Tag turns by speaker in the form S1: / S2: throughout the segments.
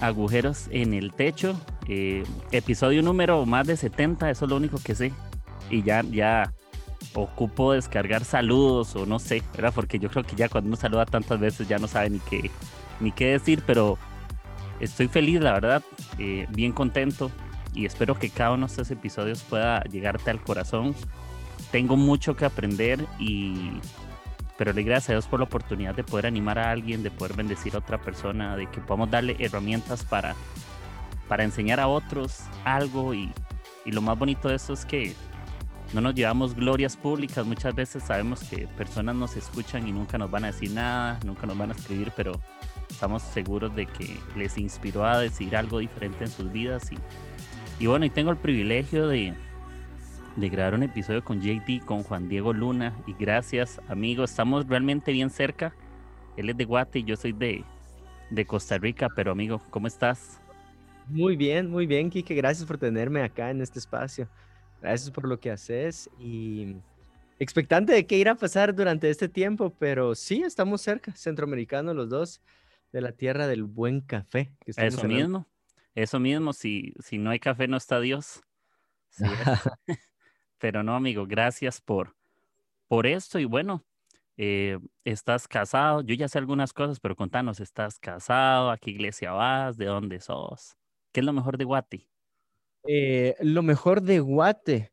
S1: agujeros en el techo. Eh, episodio número más de 70, eso es lo único que sé. Y ya, ya ocupo descargar saludos o no sé, ¿verdad? Porque yo creo que ya cuando uno saluda tantas veces ya no sabe ni qué, ni qué decir, pero estoy feliz, la verdad, eh, bien contento y espero que cada uno de estos episodios pueda llegarte al corazón. Tengo mucho que aprender y pero le gracias a Dios por la oportunidad de poder animar a alguien, de poder bendecir a otra persona, de que podamos darle herramientas para, para enseñar a otros algo y, y lo más bonito de eso es que no nos llevamos glorias públicas, muchas veces sabemos que personas nos escuchan y nunca nos van a decir nada, nunca nos van a escribir, pero estamos seguros de que les inspiró a decir algo diferente en sus vidas y, y bueno, y tengo el privilegio de, de grabar un episodio con JD, con Juan Diego Luna. Y gracias, amigos. Estamos realmente bien cerca. Él es de Guate y yo soy de, de Costa Rica. Pero, amigo, ¿cómo estás?
S2: Muy bien, muy bien, Kike. Gracias por tenerme acá en este espacio. Gracias por lo que haces y expectante de qué irá a pasar durante este tiempo, pero sí, estamos cerca, centroamericanos los dos, de la tierra del buen café.
S1: eso mismo, eso mismo, si, si no hay café no está Dios. Sí, Pero no, amigo, gracias por, por esto. Y bueno, eh, estás casado. Yo ya sé algunas cosas, pero contanos, ¿estás casado? ¿A qué iglesia vas? ¿De dónde sos? ¿Qué es lo mejor de Guate?
S2: Eh, lo mejor de Guate.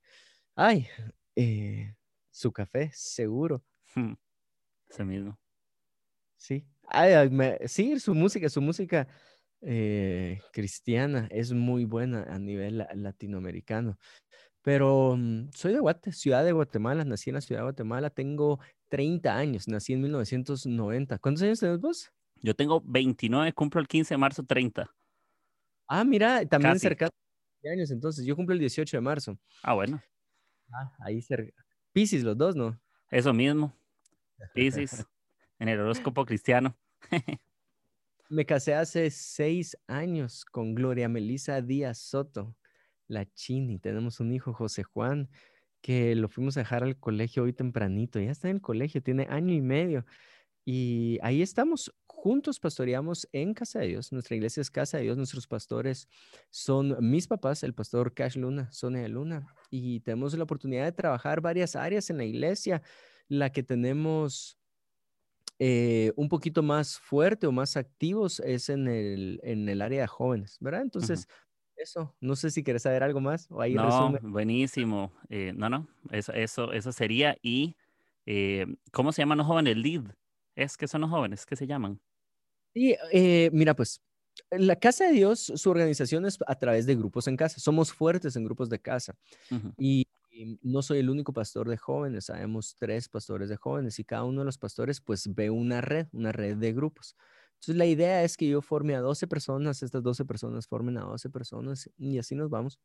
S2: Ay, eh, su café, seguro.
S1: Ese mismo.
S2: Sí. Ay, sí, su música, su música cristiana es muy buena a nivel latinoamericano. Pero mm, soy de Guate, ciudad de Guatemala, nací en la ciudad de Guatemala, tengo 30 años, nací en 1990. ¿Cuántos años tienes vos?
S1: Yo tengo 29, cumplo el 15 de marzo 30.
S2: Ah, mira, también cerca de años entonces, yo cumplo el 18 de marzo.
S1: Ah, bueno.
S2: Ah, ahí cerca. Piscis, los dos, ¿no?
S1: Eso mismo. Piscis, en el horóscopo cristiano.
S2: Me casé hace seis años con Gloria Melisa Díaz Soto la Chini. Tenemos un hijo, José Juan, que lo fuimos a dejar al colegio hoy tempranito. Ya está en el colegio, tiene año y medio. Y ahí estamos, juntos pastoreamos en Casa de Dios. Nuestra iglesia es Casa de Dios. Nuestros pastores son mis papás, el pastor Cash Luna, Sonia Luna. Y tenemos la oportunidad de trabajar varias áreas en la iglesia. La que tenemos eh, un poquito más fuerte o más activos es en el, en el área de jóvenes, ¿verdad? Entonces, eso, no sé si quieres saber algo más o ahí
S1: No, buenísimo. Eh, no, no, eso, eso, eso sería. Y, eh, ¿cómo se llaman los jóvenes? Lead. ¿Es que son los jóvenes? ¿Qué se llaman?
S2: Sí, eh, mira, pues la Casa de Dios, su organización es a través de grupos en casa. Somos fuertes en grupos de casa. y, y, no soy el único pastor de jóvenes. Sabemos tres pastores de jóvenes y cada uno de los pastores pues ve una red, una red de grupos. Entonces, la idea es que yo forme a 12 personas, estas 12 personas formen a 12 personas y así nos vamos.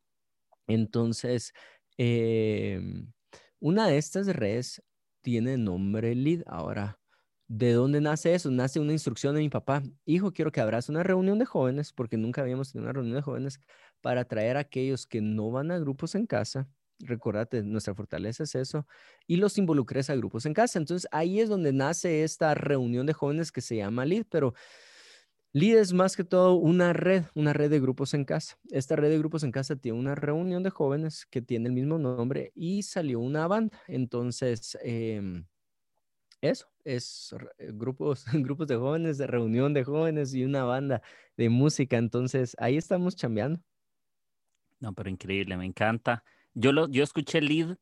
S2: Entonces, em, una de estas redes tiene nombre lead. Ahora, ¿de dónde nace eso? Nace una instrucción de mi papá. Hijo, quiero que abras una reunión de jóvenes, porque nunca habíamos tenido una reunión de jóvenes, para traer a aquellos que no van a grupos en casa recordate, nuestra fortaleza es eso, y los involucres a grupos en casa. Entonces ahí es donde nace esta reunión de jóvenes que se llama LID, pero LID es más que todo una red, una red de grupos en casa. Esta red de grupos en casa tiene una reunión de jóvenes que tiene el mismo nombre y salió una banda. Entonces, em, eso es eh, grupos, grupos de jóvenes, de reunión de jóvenes y una banda de música. Entonces, ahí estamos chambeando.
S1: No, pero increíble, me encanta. Yo, lo, yo escuché Lead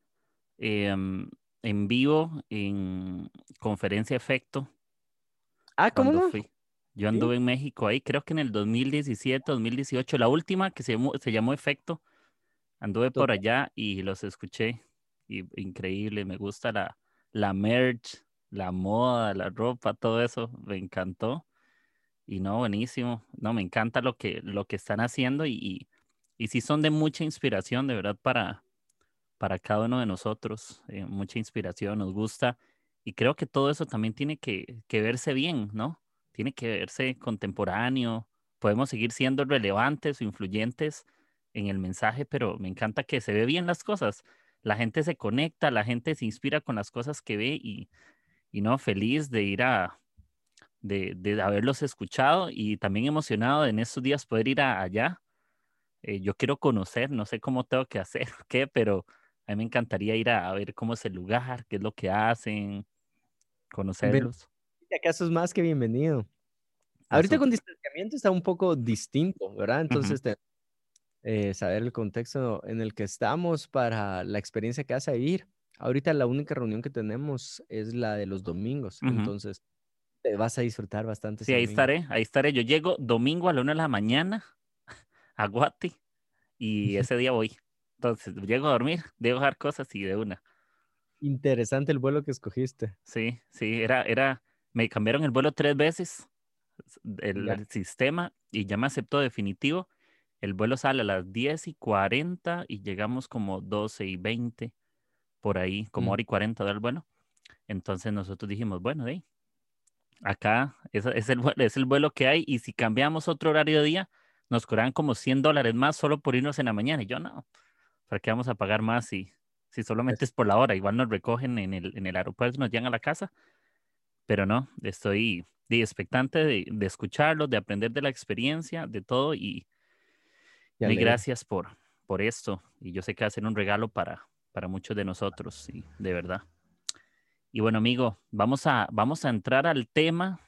S1: em, en vivo en conferencia efecto.
S2: Ah, ¿cómo no?
S1: Fui. Yo anduve en México ahí, creo que en el 2017, 2018, la última que se llamó, se llamó Efecto. Anduve por allá y los escuché. Y, increíble, me gusta la, la merch, la moda, la ropa, todo eso, me encantó. y no, buenísimo. No, me encanta lo que, lo que están haciendo y, y, sí son de mucha inspiración, de verdad, para, para cada uno de nosotros. Eh, mucha inspiración, nos gusta. Y creo que todo eso también tiene que, que verse bien, ¿no? Tiene que verse contemporáneo. Podemos seguir siendo relevantes o influyentes en el mensaje, pero me encanta que se ve bien las cosas. La gente se conecta, la gente se inspira con las cosas que ve y, y no, feliz de ir a, de, de, haberlos escuchado y también emocionado en estos días poder ir allá. Eh, yo quiero conocer, no sé cómo tengo que hacer, qué, pero a mí me encantaría ir a, ver cómo es el lugar, qué es lo que hacen, conocerlos.
S2: ¿Acaso es más que bienvenido? Ahorita con distanciamiento está un poco distinto, ¿verdad? Entonces, eh, saber el contexto en el que estamos para la experiencia que vas a vivir. Ahorita la única reunión que tenemos es la de los domingos, entonces te vas a disfrutar bastante.
S1: Sí, ahí estaré, ahí estaré. Yo llego domingo a la una de la mañana a y ese día voy. Entonces, llego a dormir, debo dejar cosas y de una.
S2: Interesante el vuelo que escogiste.
S1: Sí, sí, era, era, me cambiaron el vuelo tres veces, el, sistema, y ya me aceptó definitivo. El vuelo sale a las 10 y 40 y llegamos como 12 y 20, por ahí, como mm. hora y 40 del vuelo. Entonces nosotros dijimos, bueno, ahí acá es, es, el, es el vuelo que hay y si cambiamos otro horario de día, nos cobran como 100 dólares más solo por irnos en la mañana. Y yo no, ¿para qué vamos a pagar más si, si solamente es por la hora? Igual nos recogen en el, en el aeropuerto, nos llegan a la casa. Pero no, estoy de expectante de, de escucharlo, de aprender de la experiencia, de todo. Y, y gracias por, por esto. Y yo sé que va a ser un regalo para, para muchos de nosotros, y de verdad. Y bueno, amigo, vamos a, vamos a entrar al tema,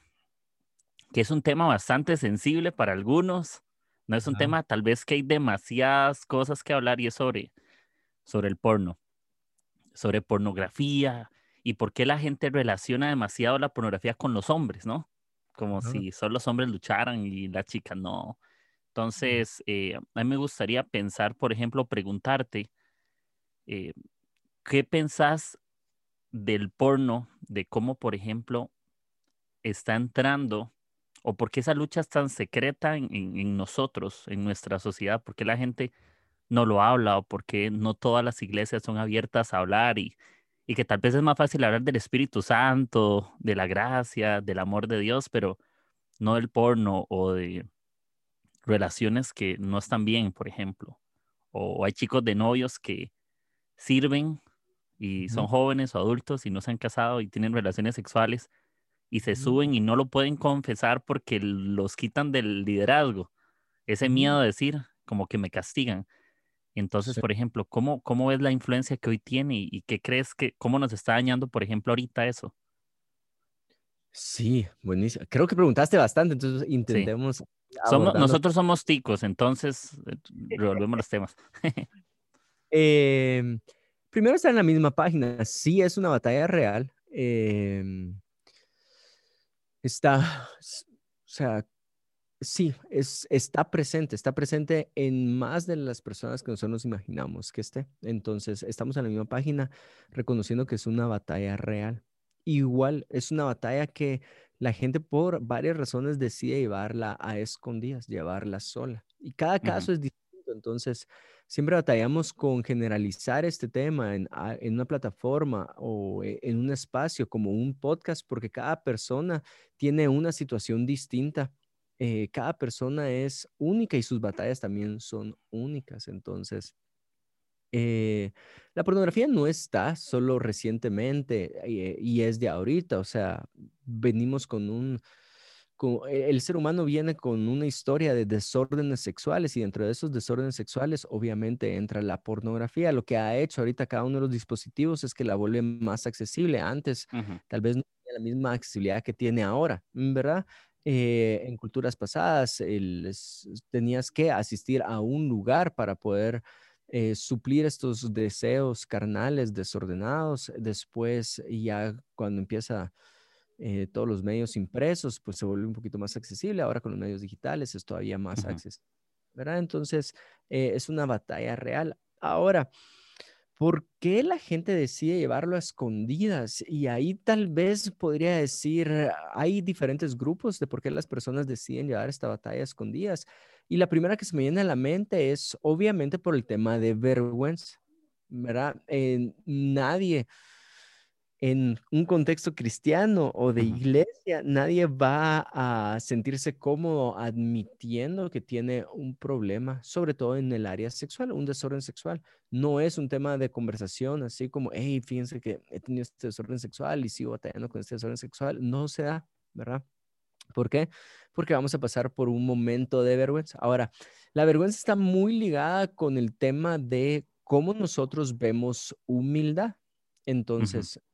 S1: que es un tema bastante sensible para algunos. No es un tema tal vez que hay demasiadas cosas que hablar y es sobre, sobre el porno, sobre pornografía y por qué la gente relaciona demasiado la pornografía con los hombres, ¿no? Como si solo los hombres lucharan y las chicas no. Entonces, eh, a mí me gustaría pensar, por ejemplo, preguntarte, eh, ¿qué pensás del porno, de cómo, por ejemplo, está entrando o por qué esa lucha es tan secreta en, nosotros, en nuestra sociedad, por qué la gente no lo habla o por qué no todas las iglesias son abiertas a hablar y, y que tal vez es más fácil hablar del Espíritu Santo, de la gracia, del amor de Dios, pero no del porno o de relaciones que no están bien, por ejemplo. O hay chicos de novios que sirven y son jóvenes o adultos y no se han casado y tienen relaciones sexuales y se suben y no lo pueden confesar porque los quitan del liderazgo. Ese miedo de decir, como que me castigan. Entonces, por ejemplo, ¿cómo, ¿cómo es la influencia que hoy tiene y, qué crees que, cómo nos está dañando, por ejemplo, ahorita eso?
S2: Sí, buenísimo. Creo que preguntaste bastante, entonces intentemos.
S1: Somos, nosotros somos ticos, entonces eh, revolvemos los temas.
S2: eh, primero está en la misma página. Sí, es una batalla real. Em, está, o sea, sí, es, está presente, está presente en más de las personas que nosotros nos imaginamos que esté. Entonces, estamos en la misma página reconociendo que es una batalla real. Igual, es una batalla que la gente por varias razones decide llevarla a escondidas, llevarla sola. Y cada caso es Entonces, siempre batallamos con generalizar este tema en, una plataforma o e, en un espacio como un podcast, porque cada persona tiene una situación distinta. Eh, cada persona es única y sus batallas también son únicas. Entonces, eh, la pornografía no está solo recientemente eh, y es de ahorita, o sea, venimos con un el ser humano viene con una historia de desórdenes sexuales y dentro de esos desórdenes sexuales obviamente entra la pornografía. Lo que ha hecho ahorita cada uno de los dispositivos es que la vuelve más accesible. Antes tal vez no tenía la misma accesibilidad que tiene ahora, ¿verdad? Eh, en culturas pasadas tenías que asistir a un lugar para poder eh, suplir estos deseos carnales desordenados. Después ya cuando empieza eh, todos los medios impresos, pues se vuelve un poquito más accesible. Ahora con los medios digitales es todavía más accesible, ¿verdad? Entonces, eh, es una batalla real. Ahora, ¿por qué la gente decide llevarlo a escondidas? Y ahí tal vez podría decir, hay diferentes grupos de por qué las personas deciden llevar esta batalla a escondidas. Y la primera que se me viene a la mente es obviamente por el tema de vergüenza, ¿verdad? Eh, nadie en un contexto cristiano o de iglesia, nadie va a sentirse cómodo admitiendo que tiene un problema, sobre todo en el área sexual, un desorden sexual. No es un tema de conversación, así como, hey, fíjense que he tenido este desorden sexual y sigo batallando con este desorden sexual. No se da, ¿verdad? ¿Por qué? Porque vamos a pasar por un momento de vergüenza. Ahora, la vergüenza está muy ligada con el tema de cómo nosotros vemos humildad. Entonces, Mm.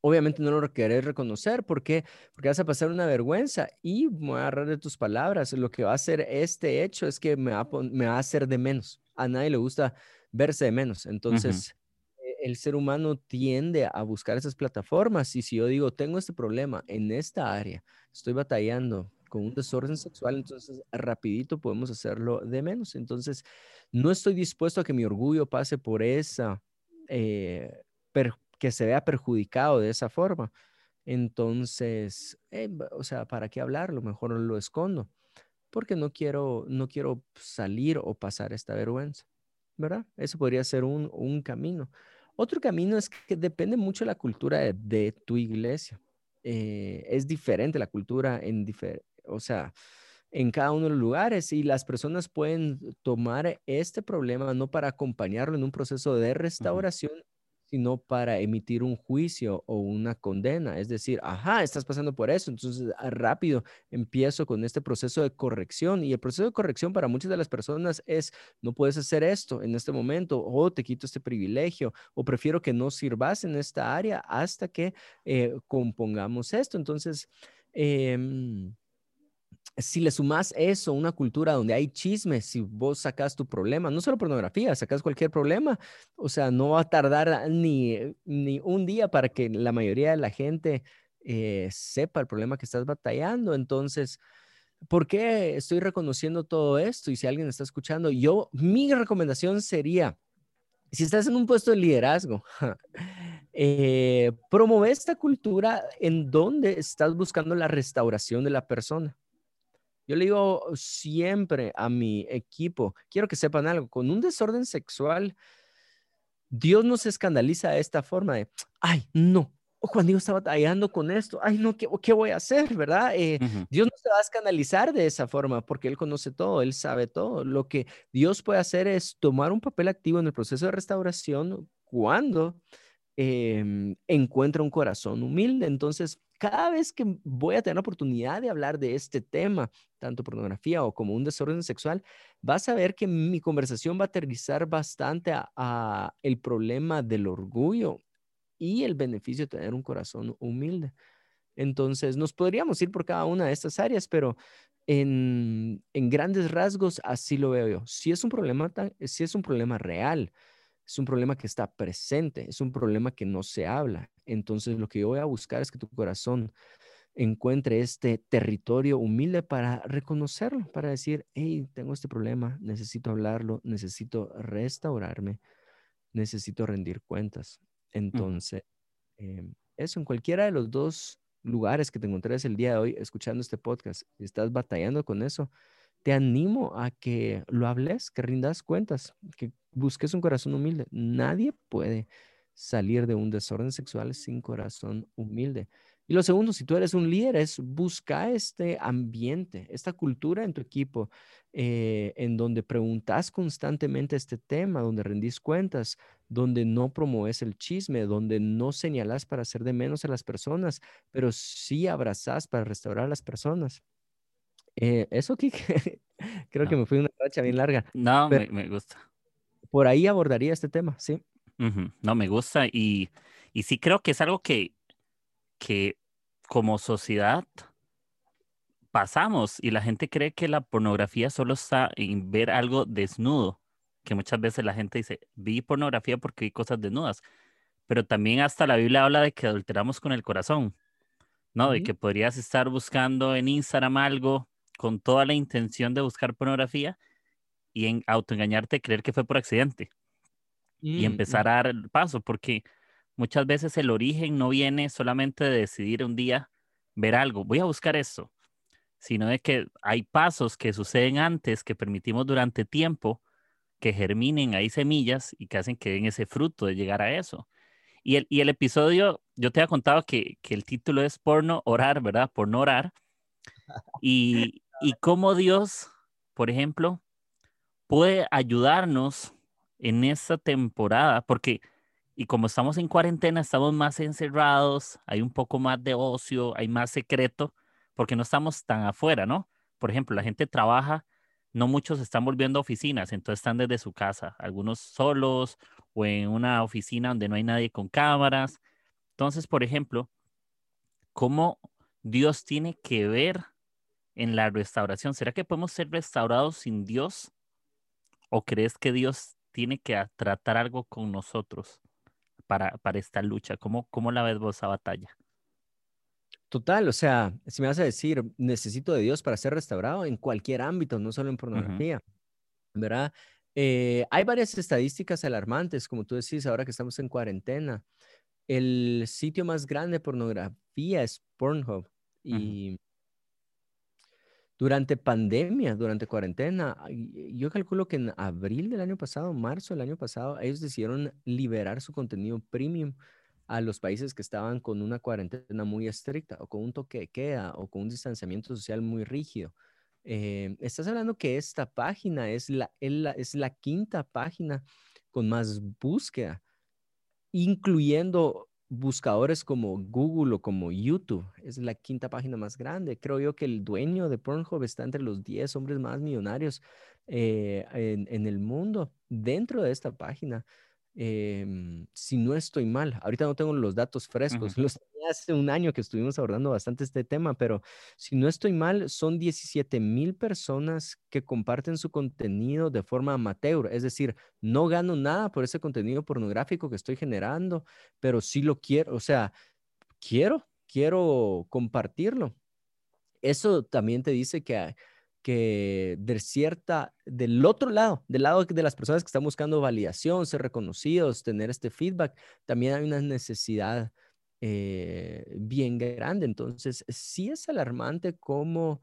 S2: Obviamente no lo querés reconocer. ¿Por qué? Porque vas a pasar una vergüenza y me voy a agarrar de tus palabras. Lo que va a hacer este hecho es que me va, a, me va a hacer de menos. A nadie le gusta verse de menos. Entonces, e, el ser humano tiende a buscar esas plataformas. Y si yo digo, tengo este problema en esta área, estoy batallando con un desorden sexual, entonces rapidito podemos hacerlo de menos. Entonces, no estoy dispuesto a que mi orgullo pase por esa eh, que se vea perjudicado de esa forma. Entonces, eh, o sea, ¿para qué hablarlo? Mejor lo escondo, porque no quiero, no quiero salir o pasar esta vergüenza, ¿verdad? Eso podría ser un, camino. Otro camino es que depende mucho de la cultura de, tu iglesia. Eh, es diferente la cultura en, o sea, en cada uno de los lugares y las personas pueden tomar este problema no para acompañarlo en un proceso de restauración, sino para emitir un juicio o una condena. Es decir, ajá, estás pasando por eso, entonces ah, rápido empiezo con este proceso de corrección. Y el proceso de corrección para muchas de las personas es, no puedes hacer esto en este momento, o te quito este privilegio, o prefiero que no sirvas en esta área hasta que eh, compongamos esto. Entonces, eh, si le sumas eso, una cultura donde hay chismes, si vos sacas tu problema, no solo pornografía, sacas cualquier problema, o sea, no va a tardar ni, ni un día para que la mayoría de la gente eh, sepa el problema que estás batallando. Entonces, ¿por qué estoy reconociendo todo esto? Y si alguien está escuchando, yo, mi recomendación sería, si estás en un puesto de liderazgo, eh, promueve esta cultura en donde estás buscando la restauración de la persona. Yo le digo siempre a mi equipo, quiero que sepan algo, con un desorden sexual, Dios no se escandaliza de esta forma de, ay, no, Juan Diego está batallando con esto, ay, no, ¿qué, qué voy a hacer? ¿Verdad? Eh, Dios no se va a escandalizar de esa forma porque Él conoce todo, Él sabe todo. Lo que Dios puede hacer es tomar un papel activo en el proceso de restauración cuando em, encuentra un corazón humilde. Entonces, cada vez que voy a tener la oportunidad de hablar de este tema, tanto pornografía o como un desorden sexual, vas a ver que mi conversación va a aterrizar bastante a, el problema del orgullo y el beneficio de tener un corazón humilde. Entonces, nos podríamos ir por cada una de estas áreas, pero en, en grandes rasgos así lo veo yo. Si es un problema, si es un problema real, es un problema que está presente, es un problema que no se habla. Entonces lo que yo voy a buscar es que tu corazón encuentre este territorio humilde para reconocerlo, para decir, hey, tengo este problema, necesito hablarlo, necesito restaurarme, necesito rendir cuentas. Entonces, em, eso en cualquiera de los dos lugares que te encontres el día de hoy escuchando este podcast, si estás batallando con eso, te animo a que lo hables, que rindas cuentas, que busques un corazón humilde. Nadie puede salir de un desorden sexual sin corazón humilde. Y lo segundo, si tú eres un líder, es buscar este ambiente, esta cultura en tu equipo, eh, en donde preguntas constantemente este tema, donde rendís cuentas, donde no promueves el chisme, donde no señalas para hacer de menos a las personas, pero sí abrazas para restaurar a las personas. Eh, eso, Kike, creo que me fui una racha bien larga.
S1: No, me, gusta.
S2: Por ahí abordaría este tema, sí.
S1: No, me gusta y, y sí creo que es algo que, que como sociedad pasamos y la gente cree que la pornografía solo está en ver algo desnudo, que muchas veces la gente dice, vi pornografía porque vi cosas desnudas, pero también hasta la Biblia habla de que adulteramos con el corazón, ¿no? De que podrías estar buscando en Instagram algo con toda la intención de buscar pornografía y en autoengañarte, creer que fue por accidente. Y empezar a dar el paso, porque muchas veces el origen no viene solamente de decidir un día ver algo, voy a buscar esto, sino de que hay pasos que suceden antes que permitimos durante tiempo que germinen ahí semillas y que hacen que den ese fruto de llegar a eso. Y el, y el episodio, yo te había contado que, que el título es Porno Orar, ¿verdad? Porno Orar. Y, y cómo Dios, por ejemplo, puede ayudarnos en esta temporada, porque, y como estamos en cuarentena, estamos más encerrados, hay un poco más de ocio, hay más secreto, porque no estamos tan afuera, ¿no? Por ejemplo, la gente trabaja, no muchos están volviendo a oficinas, entonces están desde su casa, algunos solos o en una oficina donde no hay nadie con cámaras. Entonces, por ejemplo, ¿cómo Dios tiene que ver en la restauración? ¿Será que podemos ser restaurados sin Dios? ¿O crees que Dios tiene que tratar algo con nosotros para, para esta lucha? ¿Cómo, ¿Cómo la ves vos esa batalla?
S2: Total, o sea, si me vas a decir, necesito de Dios para ser restaurado en cualquier ámbito, no solo en pornografía, ¿verdad? Eh, hay varias estadísticas alarmantes, como tú decís, ahora que estamos en cuarentena. El sitio más grande de pornografía es Pornhub. Y durante pandemia, durante cuarentena, yo calculo que en abril del año pasado, marzo del año pasado, ellos decidieron liberar su contenido premium a los países que estaban con una cuarentena muy estricta o con un toque de queda o con un distanciamiento social muy rígido. Eh, estás hablando que esta página es la, es la quinta página con más búsqueda, incluyendo buscadores como Google o como YouTube. Es la quinta página más grande. Creo yo que el dueño de Pornhub está entre los 10 hombres más millonarios eh, en, el mundo dentro de esta página. Em, si no estoy mal, ahorita no tengo los datos frescos, los tenía hace un año que estuvimos abordando bastante este tema, pero si no estoy mal, son 17 mil personas que comparten su contenido de forma amateur, es decir, no gano nada por ese contenido pornográfico que estoy generando, pero sí lo quiero, o sea, quiero, quiero compartirlo. Eso también te dice que que de cierta, del otro lado, del lado de las personas que están buscando validación, ser reconocidos, tener este feedback, también hay una necesidad eh, bien grande. Entonces, sí es alarmante como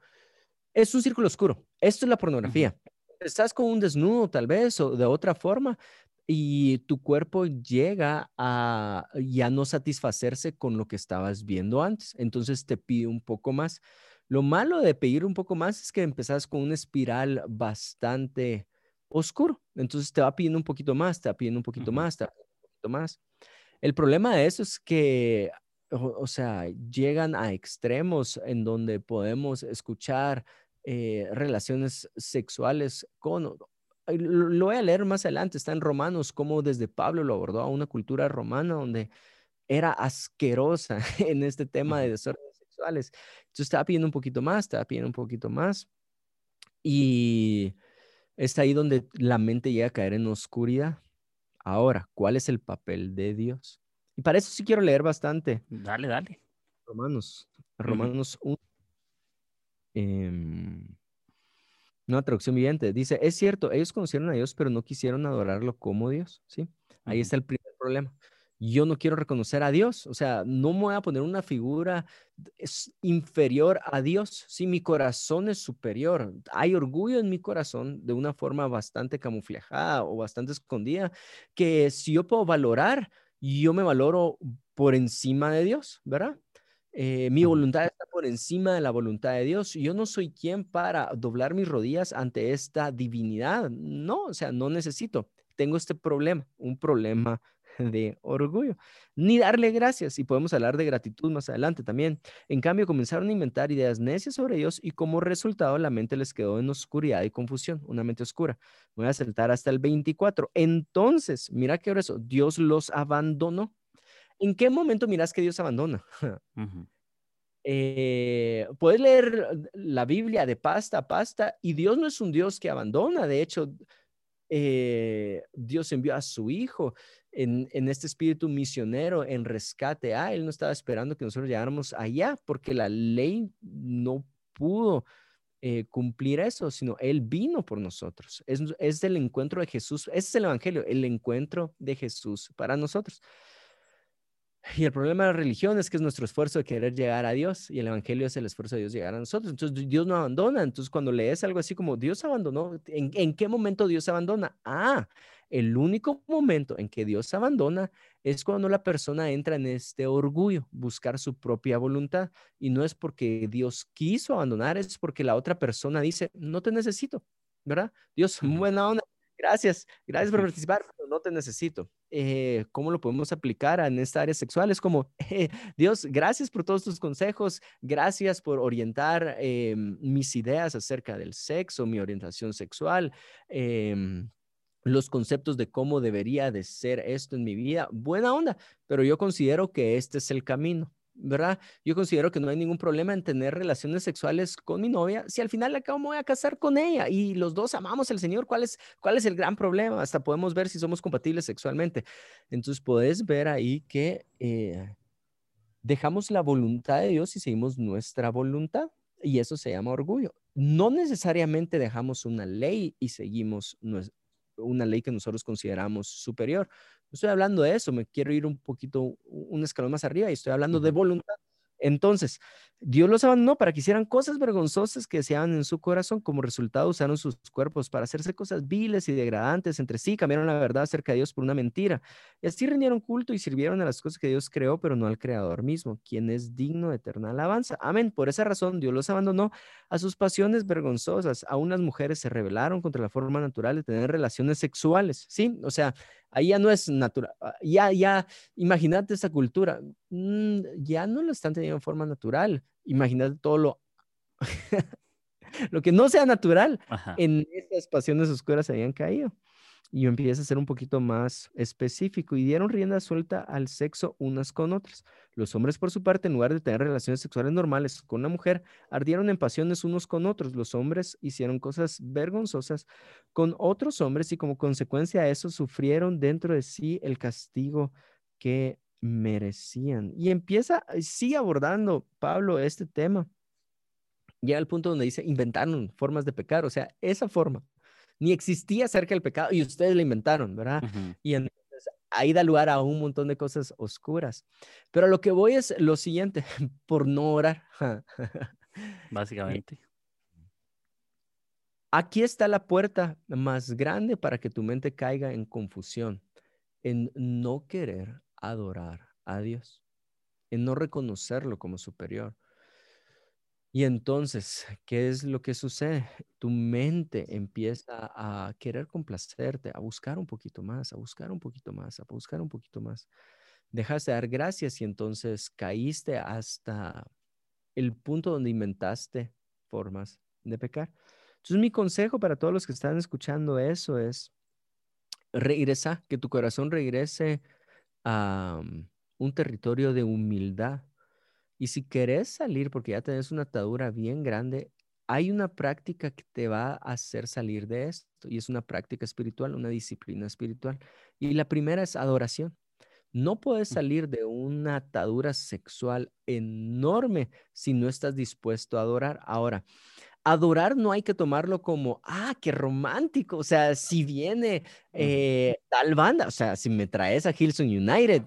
S2: es un círculo oscuro. Esto es la pornografía. Estás con un desnudo tal vez o de otra forma y tu cuerpo llega a ya no satisfacerse con lo que estabas viendo antes. Entonces te pide un poco más. Lo malo de pedir un poco más es que empezás con una espiral bastante oscuro. Entonces te va pidiendo un poquito más, te va pidiendo un poquito más, te va pidiendo un poquito más. El problema de eso es que, o, sea, llegan a extremos en donde podemos escuchar eh, relaciones sexuales con... Lo voy a leer más adelante, está en Romanos, como desde Pablo lo abordó a una cultura romana donde era asquerosa en este tema de desorden entonces estaba pidiendo un poquito más, estaba pidiendo un poquito más. Y es ahí donde la mente llega a caer en oscuridad. Ahora, ¿cuál es el papel de Dios? Y para eso sí quiero leer bastante.
S1: Dale, dale.
S2: Romanos, Romanos 1. Em, una traducción viviente. Dice, es cierto, ellos conocieron a Dios, pero no quisieron adorarlo como Dios, ¿sí? Ahí está el primer problema yo no quiero reconocer a Dios, o sea, no me voy a poner una figura inferior a Dios, si mi corazón es superior, hay orgullo en mi corazón de una forma bastante camuflajada o bastante escondida, que si yo puedo valorar, yo me valoro por encima de Dios, ¿verdad? Eh, mi voluntad está por encima de la voluntad de Dios. Yo no soy quien para doblar mis rodillas ante esta divinidad. No, o sea, no necesito. Tengo este problema, un problema de orgullo, ni darle gracias. Y podemos hablar de gratitud más adelante también. En cambio, comenzaron a inventar ideas necias sobre Dios y como resultado la mente les quedó en oscuridad y confusión, una mente oscura. Voy a saltar hasta el 24. Entonces, mira qué eso, Dios los abandonó. ¿En qué momento miras que Dios abandona? Eh, puedes leer la Biblia de pasta a pasta y Dios no es un Dios que abandona. De hecho, eh, Dios envió a su Hijo en, este espíritu misionero, en rescate. Ah, Él no estaba esperando que nosotros llegáramos allá porque la ley no pudo eh, cumplir eso, sino Él vino por nosotros. Es, es el encuentro de Jesús, ese es el Evangelio, el encuentro de Jesús para nosotros. Y el problema de la religión es que es nuestro esfuerzo de querer llegar a Dios y el Evangelio es el esfuerzo de Dios llegar a nosotros. Entonces Dios no abandona. Entonces cuando lees algo así como Dios abandonó, ¿en, en qué momento Dios abandona? Ah, el único momento en que Dios abandona es cuando la persona entra en este orgullo, buscar su propia voluntad. Y no es porque Dios quiso abandonar, es porque la otra persona dice, no te necesito, ¿verdad? Dios, buena onda, gracias, gracias por participar, pero no te necesito. Eh, ¿Cómo lo podemos aplicar en esta área sexual? Es como, Dios, gracias por todos tus consejos, gracias por orientar em, mis ideas acerca del sexo, mi orientación sexual. Em, los conceptos de cómo debería de ser esto en mi vida, buena onda, pero yo considero que este es el camino, ¿verdad? Yo considero que no hay ningún problema en tener relaciones sexuales con mi novia si al final acabo me voy a casar con ella y los dos amamos al Señor, ¿cuál es, cuál es el gran problema? Hasta podemos ver si somos compatibles sexualmente. Entonces, puedes ver ahí que eh, dejamos la voluntad de Dios y seguimos nuestra voluntad. Y eso se llama orgullo. No necesariamente dejamos una ley y seguimos una ley que nosotros consideramos superior. No estoy hablando de eso, me quiero ir un poquito, un escalón más arriba y estoy hablando de voluntad. Entonces, Dios los abandonó para que hicieran cosas vergonzosas que deseaban en su corazón. Como resultado, usaron sus cuerpos para hacerse cosas viles y degradantes entre sí. Cambiaron la verdad acerca de Dios por una mentira. Y así rindieron culto y sirvieron a las cosas que Dios creó, pero no al Creador mismo, quien es digno de eterna alabanza. Amén. Por esa razón, Dios los abandonó a sus pasiones vergonzosas. Aún las mujeres se rebelaron contra la forma natural de tener relaciones sexuales. Sí, o sea, ahí ya no es natural. Ah, ya, ya, imagínate esa cultura. Mm, ya no lo están teniendo en forma natural imagínate todo lo, lo que no sea natural en esas pasiones oscuras habían caído. Y yo empiezo a ser un poquito más específico y dieron rienda suelta al sexo unas con otras. Los hombres, por su parte, en lugar de tener relaciones sexuales normales con la mujer, ardieron en pasiones unos con otros. Los hombres hicieron cosas vergonzosas con otros hombres y como consecuencia de eso sufrieron dentro de sí el castigo que merecían. Y empieza, sigue abordando Pablo este tema. Llega al punto donde dice, inventaron formas de pecar, o sea, esa forma ni existía cerca del pecado y ustedes la inventaron, ¿verdad? Y entonces ahí da lugar a un montón de cosas oscuras. Pero lo que voy es lo siguiente, por no orar.
S1: Básicamente.
S2: Aquí está la puerta más grande para que tu mente caiga en confusión, en no querer adorar a Dios, en no reconocerlo como superior. Y entonces, ¿qué es lo que sucede? Tu mente empieza a querer complacerte, a buscar un poquito más, a buscar un poquito más, a buscar un poquito más. Dejas de dar gracias y entonces caíste hasta el punto donde inventaste formas de pecar. Entonces, mi consejo para todos los que están escuchando eso es, regresa, que tu corazón regrese a un territorio de humildad. Y si querés salir, porque ya tenés una atadura bien grande, hay una práctica que te va a hacer salir de esto. Y es una práctica espiritual, una disciplina espiritual. Y la primera es adoración. No puedes salir de una atadura sexual enorme si no estás dispuesto a adorar. Ahora, adorar no hay que tomarlo como, ah, qué romántico. O sea, si viene eh, tal banda, o sea, si me traes a Hilson United,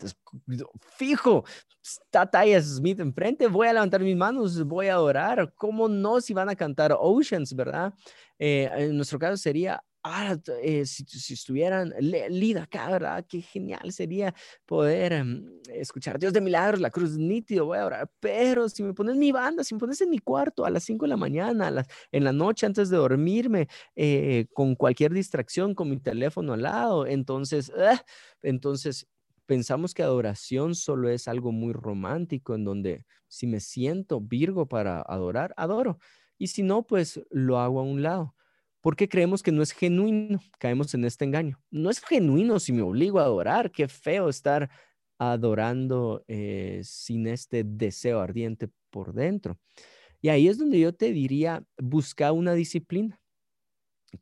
S2: fijo, está Tyus Smith enfrente, voy a levantar mis manos, voy a adorar. ¿Cómo no si van a cantar Oceans, verdad? Eh, en nuestro caso sería ah, eh, si, estuvieran Lida acá, ¿verdad? Qué genial sería poder em, escuchar Dios de milagros, la cruz nítido, voy a orar. Pero si me pones mi banda, si me pones en mi cuarto a las 5 de la mañana, en la noche antes de dormirme, eh, con cualquier distracción, con mi teléfono al lado, entonces, ah, entonces pensamos que adoración solo es algo muy romántico, en donde si me siento Virgo para adorar, adoro. Y si no, pues lo hago a un lado porque creemos que no es genuino, caemos en este engaño. No es genuino si me obligo a adorar, qué feo estar adorando eh, sin este deseo ardiente por dentro. Y ahí es donde yo te diría, busca una disciplina.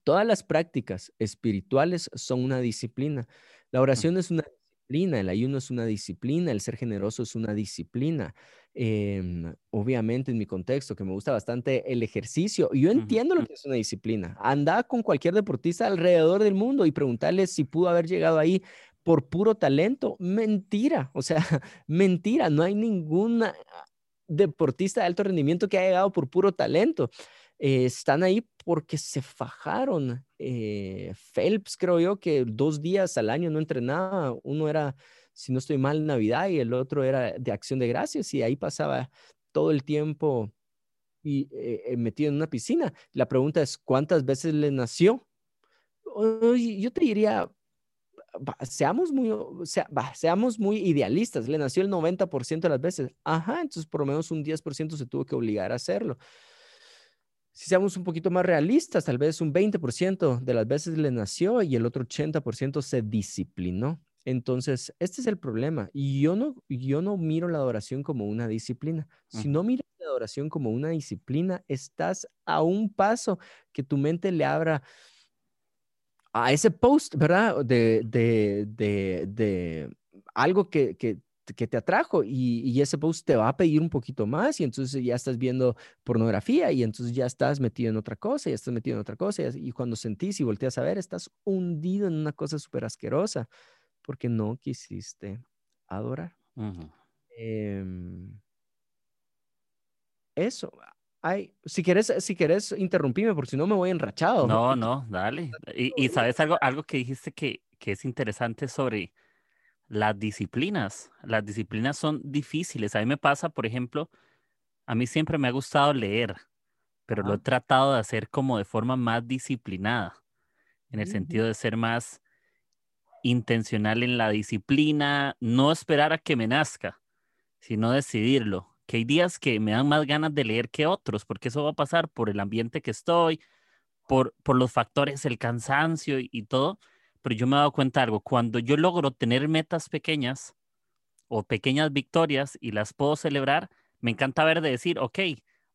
S2: Todas las prácticas espirituales son una disciplina. La oración es una disciplina, el ayuno es una disciplina, el ser generoso es una disciplina. Em, obviamente en mi contexto, que me gusta bastante el ejercicio, yo entiendo lo que es una disciplina. Anda con cualquier deportista alrededor del mundo y preguntarle si pudo haber llegado ahí por puro talento. Mentira, o sea, mentira, no hay ninguna deportista de alto rendimiento que haya llegado por puro talento. Eh, están ahí porque se fajaron. Eh, Phelps, creo yo, que dos días al año no entrenaba. Uno era, si no estoy mal, Navidad y el otro era de Acción de Gracias y ahí pasaba todo el tiempo y, eh, metido en una piscina. La pregunta es, ¿cuántas veces le nació? Yo te diría, seamos muy, seamos muy idealistas. Le nació el 90% de las veces. Ajá, entonces por lo menos un 10% se tuvo que obligar a hacerlo. Si seamos un poquito más realistas, tal vez un 20% de las veces le nació y el otro 80% se disciplinó. Entonces, este es el problema. Y yo no, yo no miro la adoración como una disciplina. Si no miras la adoración como una disciplina, estás a un paso que tu mente le abra a ese post, ¿verdad? De, de, de, de algo que, que, que, te atrajo y, y, ese post te va a pedir un poquito más y entonces ya estás viendo pornografía y entonces ya estás metido en otra cosa, ya estás metido en otra cosa y, cuando sentís y volteas a ver, estás hundido en una cosa súper asquerosa porque no quisiste adorar. Em, eso, Ay, si quieres, si quieres, interrumpime, porque si no me voy enrachado.
S1: No, no, dale. Y, y sabes algo, algo que dijiste que, que es interesante sobre las disciplinas. Las disciplinas son difíciles. A mí me pasa, por ejemplo, a mí siempre me ha gustado leer, pero lo he tratado de hacer como de forma más disciplinada, en el sentido de ser más intencional en la disciplina, no esperar a que me nazca, sino decidirlo que hay días que me dan más ganas de leer que otros, porque eso va a pasar por el ambiente que estoy, por, por los factores, el cansancio y, todo. Pero yo me he dado cuenta de algo, cuando yo logro tener metas pequeñas o pequeñas victorias y las puedo celebrar, me encanta ver de decir, ok,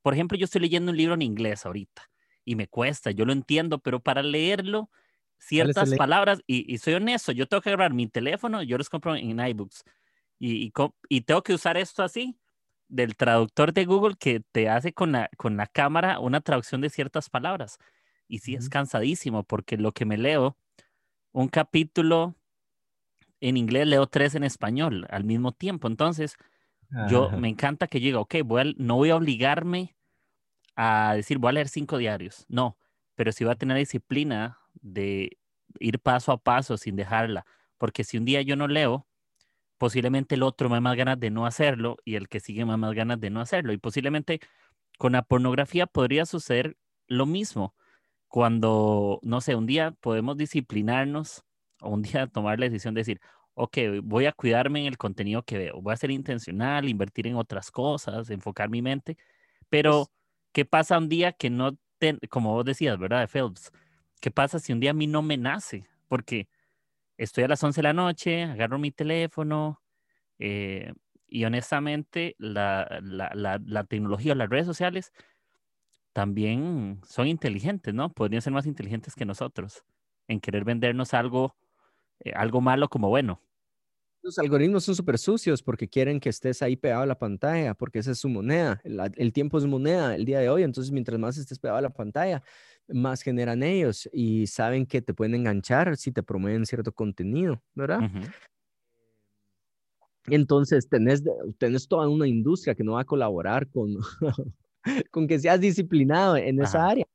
S1: por ejemplo, yo estoy leyendo un libro en inglés ahorita y me cuesta, yo lo entiendo, pero para leerlo, ciertas palabras, y, soy honesto, yo tengo que agarrar mi teléfono, yo los compro en iBooks y, y, y tengo que usar esto así del traductor de Google que te hace con la, con la cámara una traducción de ciertas palabras. Y sí, es cansadísimo porque lo que me leo, un capítulo en inglés, leo tres en español al mismo tiempo. Entonces, yo me encanta que llegue, ok, voy no voy a obligarme a decir, voy a leer cinco diarios. No, pero sí voy a tener disciplina de ir paso a paso sin dejarla. Porque si un día yo no leo, posiblemente el otro me da más ganas de no hacerlo y el que sigue me da más ganas de no hacerlo. Y posiblemente con la pornografía podría suceder lo mismo. Cuando, no sé, un día podemos disciplinarnos o un día tomar la decisión de decir, ok, voy a cuidarme en el contenido que veo, voy a ser intencional, invertir en otras cosas, enfocar mi mente, pero ¿qué pasa un día que no, como vos decías, ¿verdad? De Phelps, ¿qué pasa si un día a mí no me nace? Porque estoy a las 11 de la noche, agarro mi teléfono eh, y honestamente la, la, la, tecnología, las redes sociales también son inteligentes, ¿no? Podrían ser más inteligentes que nosotros en querer vendernos algo, eh, algo malo como bueno.
S2: Los algoritmos son súper sucios porque quieren que estés ahí pegado a la pantalla, porque esa es su moneda. el tiempo es moneda el día de hoy, entonces mientras más estés pegado a la pantalla, más generan ellos y saben que te pueden enganchar si te promueven cierto contenido, ¿verdad? Entonces, tenés, tenés toda una industria que no va a colaborar con, con que seas disciplinado en esa área.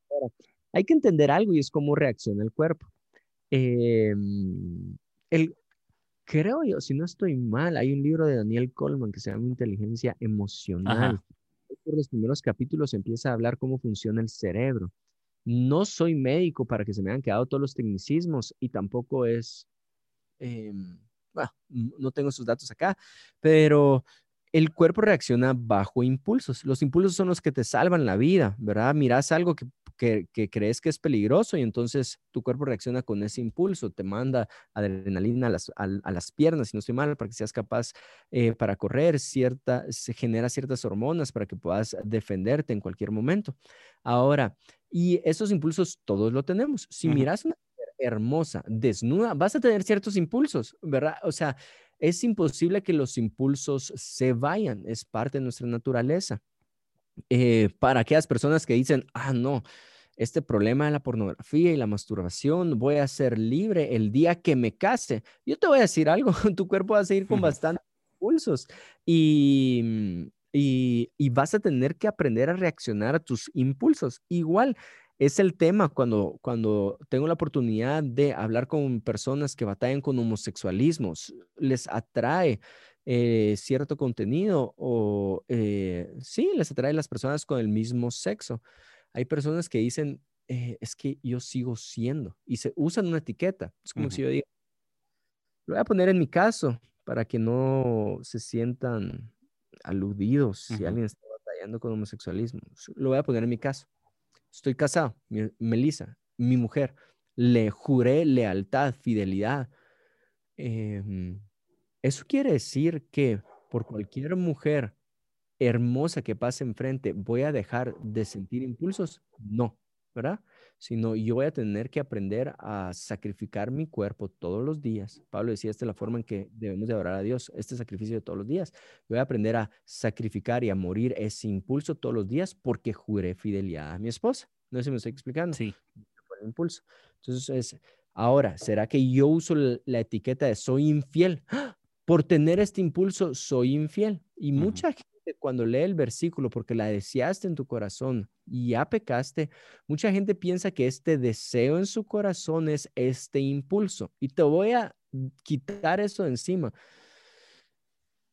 S2: hay que entender algo y es cómo reacciona el cuerpo. Em, el, creo yo, si no estoy mal, hay un libro de Daniel Coleman que se llama Inteligencia Emocional. Por los primeros capítulos empieza a hablar cómo funciona el cerebro. No soy médico para que se me hayan quedado todos los tecnicismos y tampoco es, em, bueno, no tengo sus datos acá, pero el cuerpo reacciona bajo impulsos. Los impulsos son los que te salvan la vida, ¿verdad? Miras algo que que, crees que es peligroso y entonces tu cuerpo reacciona con ese impulso, te manda adrenalina a las, a, las piernas, si no estoy mal, para que seas capaz eh, para correr, cierta, se genera ciertas hormonas para que puedas defenderte en cualquier momento. Ahora, y esos impulsos todos lo tenemos. Si miras una hermosa, desnuda, vas a tener ciertos impulsos, ¿verdad? O sea, es imposible que los impulsos se vayan, es parte de nuestra naturaleza. Eh, para aquellas personas que dicen, ah, no, este problema de la pornografía y la masturbación, voy a ser libre el día que me case. Yo te voy a decir algo, tu cuerpo va a seguir con bastantes impulsos y, y, y, vas a tener que aprender a reaccionar a tus impulsos. Igual es el tema cuando, cuando tengo la oportunidad de hablar con personas que batallan con homosexualismos, les atrae eh, cierto contenido o eh, sí, les atrae las personas con el mismo sexo. Hay personas que dicen, eh, es que yo sigo siendo y se usan una etiqueta. Es como si yo diga, lo voy a poner en mi caso para que no se sientan aludidos si alguien está batallando con homosexualismo. Lo voy a poner en mi caso. Estoy casado, Melissa, mi mujer. Le juré lealtad, fidelidad. Em, eso quiere decir que por cualquier mujer hermosa que pase enfrente, ¿voy a dejar de sentir impulsos? No, ¿verdad? Sino yo voy a tener que aprender a sacrificar mi cuerpo todos los días. Pablo decía, esta es la forma en que debemos de adorar a Dios, este sacrificio de todos los días. Voy a aprender a sacrificar y a morir ese impulso todos los días porque juré fidelidad a mi esposa. No sé si me estoy explicando.
S1: Sí.
S2: Por el impulso. Entonces, ahora, ¿será que yo uso la etiqueta de soy infiel? ¡Ah! Por tener este impulso, soy infiel. Y mucha gente cuando lee el versículo, porque la deseaste en tu corazón y ya pecaste, mucha gente piensa que este deseo en su corazón es este impulso. Y te voy a quitar eso de encima.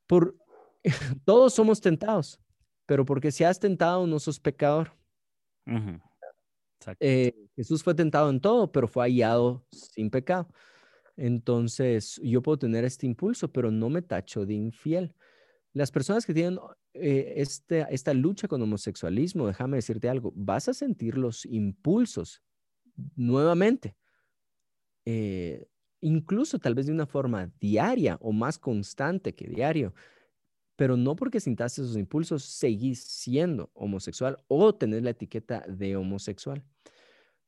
S2: Por, todos somos tentados, pero porque si has tentado no sos pecador. Eh, Jesús fue tentado en todo, pero fue hallado sin pecado. Entonces, yo puedo tener este impulso, pero no me tacho de infiel. Las personas que tienen eh, este, esta lucha con homosexualismo, déjame decirte algo, vas a sentir los impulsos nuevamente, eh, incluso tal vez de una forma diaria o más constante que diario, pero no porque sintas esos impulsos seguís siendo homosexual o tener la etiqueta de homosexual.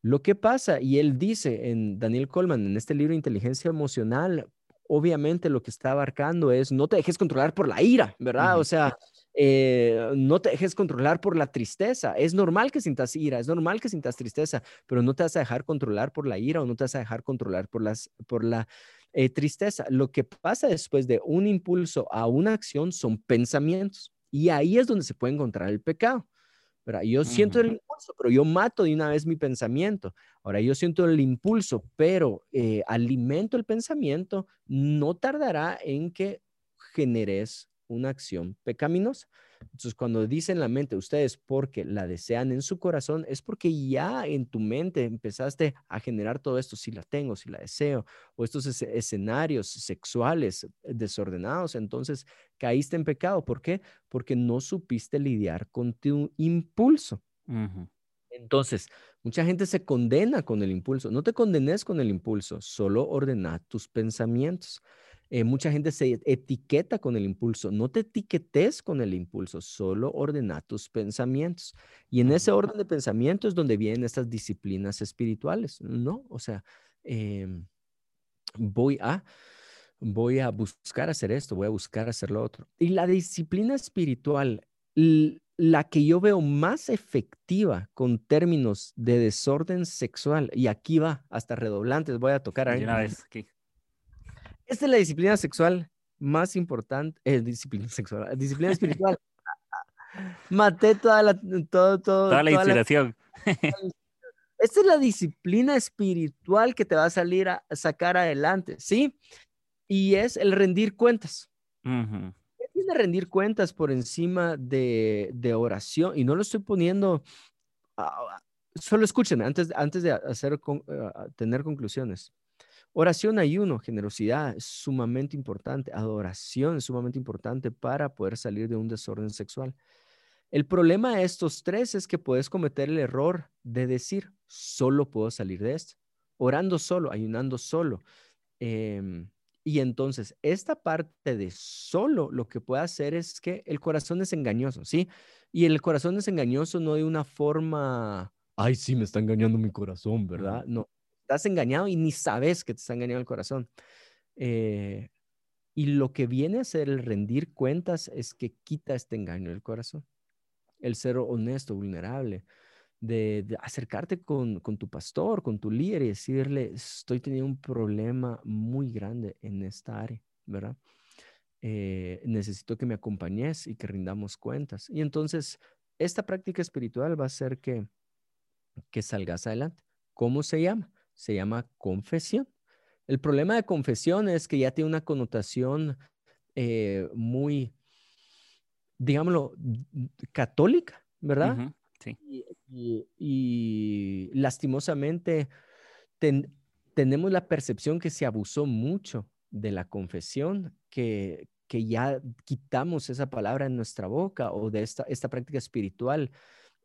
S2: Lo que pasa, y él dice en Daniel Coleman, en este libro Inteligencia Emocional, obviamente lo que está abarcando es no te dejes controlar por la ira, ¿verdad? O sea, eh, no te dejes controlar por la tristeza. Es normal que sintas ira, es normal que sintas tristeza, pero no te vas a dejar controlar por la ira o no te vas a dejar controlar por, las, por la eh, tristeza. Lo que pasa después de un impulso a una acción son pensamientos y ahí es donde se puede encontrar el pecado. Yo siento el pero yo mato de una vez mi pensamiento. Ahora, yo siento el impulso, pero eh, alimento el pensamiento, no tardará en que generes una acción pecaminosa. Entonces, cuando dicen la mente, ustedes porque la desean en su corazón, es porque ya en tu mente empezaste a generar todo esto, si la tengo, si la deseo, o estos escenarios sexuales desordenados, entonces caíste en pecado. ¿Por qué? Porque no supiste lidiar con tu impulso. Entonces, mucha gente se condena con el impulso. No te condenes con el impulso, solo ordena tus pensamientos. Eh, mucha gente se etiqueta con el impulso. No te etiquetes con el impulso, solo ordena tus pensamientos. Y en ese orden de pensamientos es donde vienen estas disciplinas espirituales, ¿no? O sea, em, voy a voy a buscar hacer esto, voy a buscar hacer lo otro. Y la disciplina espiritual, la que yo veo más efectiva con términos de desorden sexual, y aquí va, hasta redoblantes, voy a tocar ahí.
S1: Una vez,
S2: esta es la disciplina sexual más importante, eh, disciplina sexual, disciplina espiritual. Maté toda la, todo, todo,
S1: toda la inspiración.
S2: esta es la disciplina espiritual que te va a salir a sacar adelante, ¿sí? Y es el rendir cuentas. ¿Qué tiene rendir cuentas por encima de, de oración? Y no lo estoy poniendo, solo escúchenme antes, antes de hacer, eh, tener conclusiones. Oración, ayuno, generosidad es sumamente importante. Adoración es sumamente importante para poder salir de un desorden sexual. El problema de estos tres es que puedes cometer el error de decir, solo puedo salir de esto. Orando solo, ayunando solo. Em, y entonces, esta parte de solo lo que puede hacer es que el corazón es engañoso, ¿sí? Y el corazón es engañoso no de una forma, ay, sí, me está engañando mi corazón, ¿verdad? No, estás engañado y ni sabes que te está engañando el corazón. Eh, Y lo que viene a ser el rendir cuentas es que quita este engaño del corazón. El ser honesto, vulnerable, de, acercarte con, tu pastor, con tu líder y decirle, estoy teniendo un problema muy grande en esta área, ¿verdad? Eh, necesito que me acompañes y que rindamos cuentas. Y entonces, esta práctica espiritual va a hacer que, que salgas adelante. ¿Cómo se llama? Se llama confesión. El problema de confesión es que ya tiene una connotación eh, muy, digámoslo, católica, ¿verdad?
S1: Sí.
S2: Y, lastimosamente tenemos la percepción que se abusó mucho de la confesión, que, que ya quitamos esa palabra en nuestra boca o de esta, esta práctica espiritual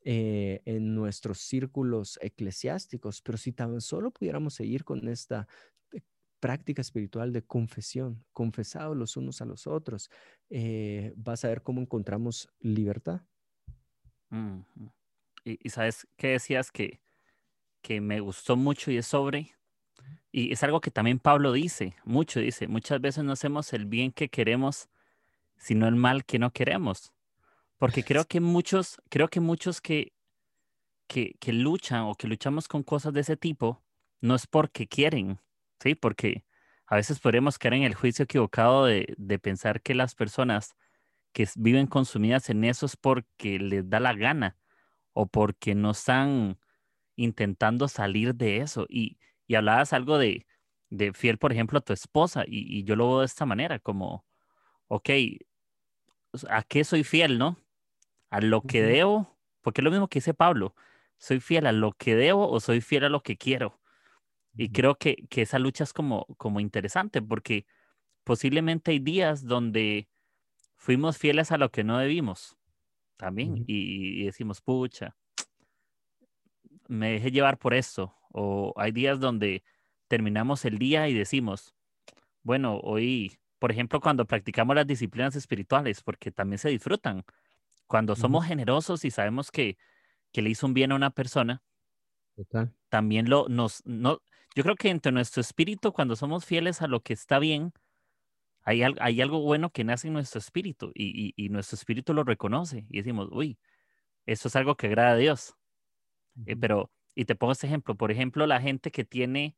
S2: eh, en nuestros círculos eclesiásticos, pero si tan solo pudiéramos seguir con esta eh, práctica espiritual de confesión, confesados los unos a los otros, eh, vas a ver cómo encontramos libertad.
S1: Y, sabes qué decías que, que me gustó mucho y es sobre, y es algo que también Pablo dice, mucho dice, muchas veces no hacemos el bien que queremos, sino el mal que no queremos. Porque creo que muchos, creo que muchos que, que, que luchan o que luchamos con cosas de ese tipo, no es porque quieren, ¿sí? Porque a veces podemos caer en el juicio equivocado de, de pensar que las personas que viven consumidas en eso es porque les da la gana o porque no están intentando salir de eso. Y, y hablabas algo de, de, fiel, por ejemplo, a tu esposa, y, y, yo lo veo de esta manera, como, ok, ¿a qué soy fiel, no? a lo que debo, porque es lo mismo que dice Pablo, soy fiel a lo que debo o soy fiel a lo que quiero. Y creo que, que, esa lucha es como, como interesante porque posiblemente hay días donde fuimos fieles a lo que no debimos también y, decimos, pucha, me dejé llevar por esto. O hay días donde terminamos el día y decimos, bueno, hoy, por ejemplo, cuando practicamos las disciplinas espirituales, porque también se disfrutan, cuando somos generosos y sabemos que, que, le hizo un bien a una persona, también lo nos, no, yo creo que entre nuestro espíritu, cuando somos fieles a lo que está bien, hay, hay algo bueno que nace en nuestro espíritu y, y, nuestro espíritu lo reconoce y decimos, uy, eso es algo que agrada a Dios. Eh, pero, y te pongo este ejemplo, por ejemplo, la gente que tiene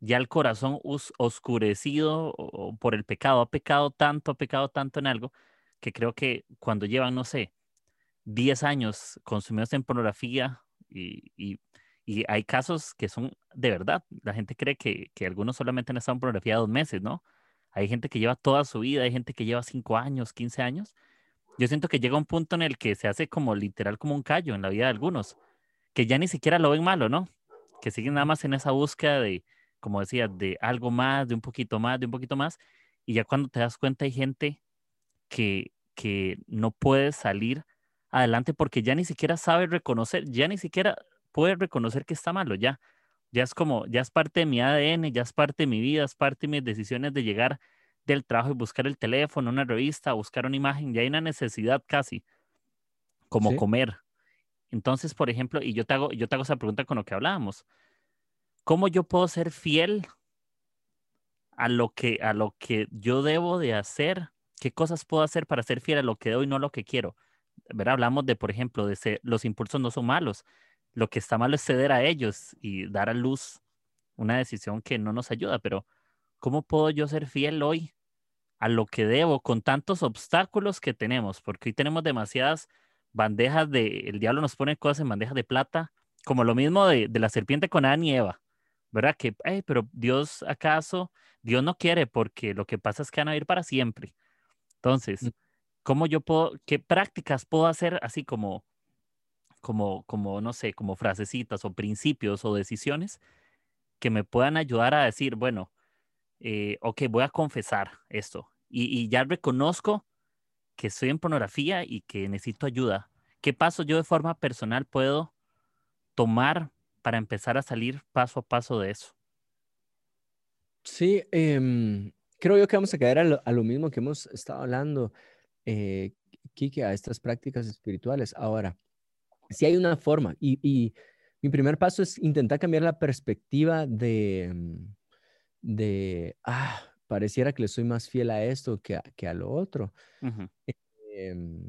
S1: ya el corazón oscurecido por el pecado, ha pecado tanto, ha pecado tanto en algo, que creo que cuando llevan, no sé, 10 años consumidos en pornografía y, y, hay casos que son de verdad. La gente cree que, que, algunos solamente han estado en pornografía dos meses, ¿no? Hay gente que lleva toda su vida, hay gente que lleva 5 años, 15 años. Yo siento que llega un punto en el que se hace como literal como un callo en la vida de algunos, que ya ni siquiera lo ven malo, ¿no? Que siguen nada más en esa búsqueda de, como decía, de algo más, de un poquito más, de un poquito más. Y ya cuando te das cuenta hay gente que, que no puede salir adelante porque ya ni siquiera sabe reconocer, ya ni siquiera puede reconocer que está malo, ya. Ya es como, ya es parte de mi ADN, ya es parte de mi vida, es parte de mis decisiones de llegar del trabajo y buscar el teléfono, una revista, buscar una imagen, ya hay una necesidad casi, como comer. Entonces, por ejemplo, y yo te hago, yo te hago esa pregunta con lo que hablábamos. ¿Cómo yo puedo ser fiel a lo que, a lo que yo debo de hacer? ¿Qué cosas puedo hacer para ser fiel a lo que debo y no a lo que quiero? ¿verdad? Hablamos de, por ejemplo, de ser, los impulsos no son malos. Lo que está malo es ceder a ellos y dar a luz una decisión que no nos ayuda, pero ¿cómo puedo yo ser fiel hoy a lo que debo con tantos obstáculos que tenemos? Porque hoy tenemos demasiadas bandejas de, el diablo nos pone cosas en bandejas de plata, como lo mismo de, de la serpiente con Adán y Eva, ¿verdad? Que, pero Dios acaso, Dios no quiere porque lo que pasa es que van a ir para siempre. Entonces, mm. ¿Cómo yo puedo, qué prácticas puedo hacer así como, como, como, no sé, como frasecitas o principios o decisiones que me puedan ayudar a decir, bueno, eh, ok, voy a confesar esto y, ya reconozco que estoy en pornografía y que necesito ayuda. ¿Qué paso yo de forma personal puedo tomar para empezar a salir paso a paso de eso?
S2: Sí, em, creo yo que vamos a caer a lo, mismo que hemos estado hablando eh, Kike, a estas prácticas espirituales. Ahora, si hay una forma, y, mi primer paso es intentar cambiar la perspectiva de, mm, de, ah, pareciera que le soy más fiel a esto que a, que a lo otro. Em,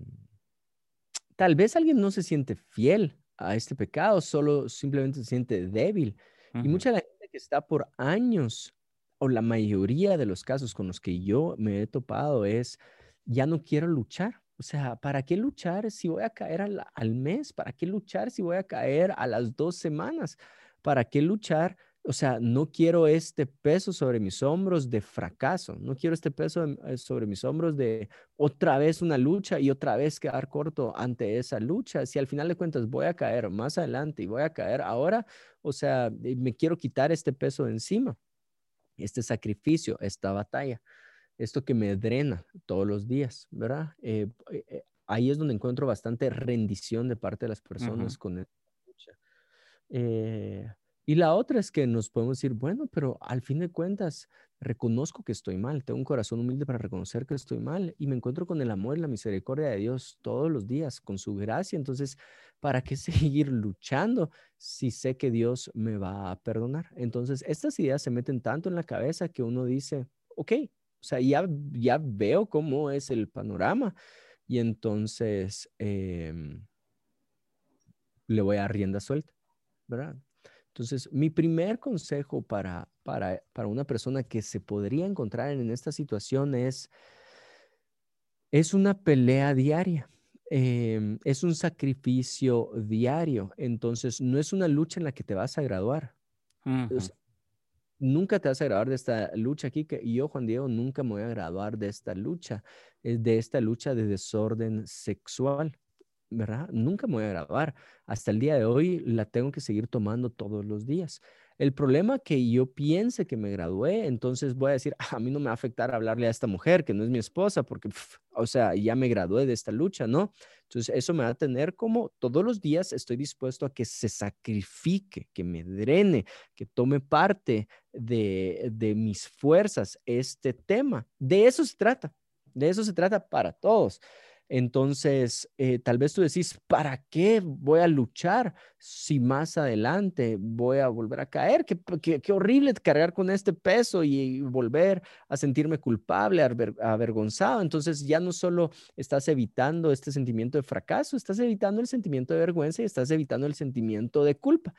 S2: tal vez alguien no se siente fiel a este pecado, solo simplemente se siente débil. Y mucha gente que está por años, o la mayoría de los casos con los que yo me he topado es, ya no quiero luchar. O sea, ¿para qué luchar si voy a caer al, mes? ¿Para qué luchar si voy a caer a las dos semanas? ¿Para qué luchar o sea, no quiero este peso sobre mis hombros de fracaso, no quiero este peso eh, sobre mis hombros de otra vez una lucha y otra vez quedar corto ante esa lucha. Si al final de cuentas voy a caer más adelante y voy a caer ahora, o sea, me quiero quitar este peso de encima, este sacrificio, esta batalla, esto que me drena todos los días, ¿verdad? Eh, eh, ahí es donde encuentro bastante rendición de parte de las personas con esta lucha. Eh, y la otra es que nos podemos decir, bueno, pero al fin de cuentas, reconozco que estoy mal, tengo un corazón humilde para reconocer que estoy mal y me encuentro con el amor y la misericordia de Dios todos los días, con su gracia. Entonces, ¿para qué seguir luchando si sé que Dios me va a perdonar? Entonces, estas ideas se meten tanto en la cabeza que uno dice, ok, o sea, ya, ya veo cómo es el panorama y entonces em, le voy a rienda suelta, ¿verdad? Entonces, mi primer consejo para, para, para una persona que se podría encontrar en esta situación es, es una pelea diaria. Em, es un sacrificio diario, entonces no es una lucha en la que te vas a graduar. Nunca te vas a graduar de esta lucha aquí, que yo, Juan Diego, nunca me voy a graduar de esta lucha, eh, de esta lucha de desorden sexual. ¿verdad? Nunca me voy a grabar. Hasta el día de hoy la tengo que seguir tomando todos los días. El problema que yo piense que me gradué, entonces voy a decir, ah, a mí no me va a afectar hablarle a esta mujer que no es mi esposa, porque, o sea, ya me gradué de esta lucha, ¿no? Entonces eso me va a tener como todos los días estoy dispuesto a que se sacrifique, que me drene, que tome parte de, de mis fuerzas este tema. De eso se trata, de eso se trata para todos. Entonces, eh, tal vez tú decís, ¿para qué voy a luchar si más adelante voy a volver a caer? Qué, qué, horrible cargar con este peso y, volver a sentirme culpable, avergonzado. Entonces, ya no solo estás evitando este sentimiento de fracaso, estás evitando el sentimiento de vergüenza y estás evitando el sentimiento de culpa.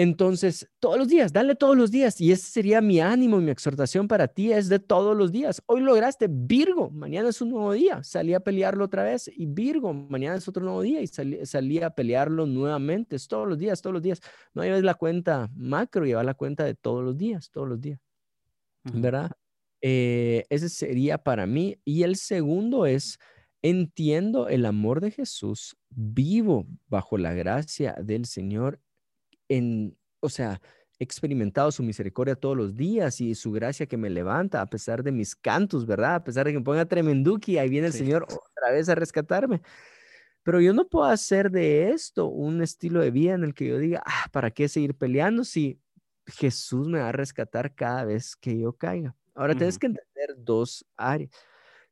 S2: Entonces, todos los días, dale todos los días. Y ese sería mi ánimo, mi exhortación para ti es de todos los días. Hoy lograste Virgo, mañana es un nuevo día. Salí a pelearlo otra vez y Virgo, mañana es otro nuevo día y salí, a pelearlo nuevamente. Es todos los días, todos los días. No lleves la cuenta macro, lleva la cuenta de todos los días, todos los días. ¿Verdad? Eh, ese sería para mí. Y el segundo es, entiendo el amor de Jesús, vivo bajo la gracia del Señor en, o sea, he experimentado su misericordia todos los días y su gracia que me levanta a pesar de mis cantos, ¿verdad? A pesar de que me ponga tremenduki, ahí viene el Señor otra vez a rescatarme. Pero yo no puedo hacer de esto un estilo de vida en el que yo diga, ah, ¿para qué seguir peleando si Jesús me va a rescatar cada vez que yo caiga? Ahora tienes que entender dos áreas.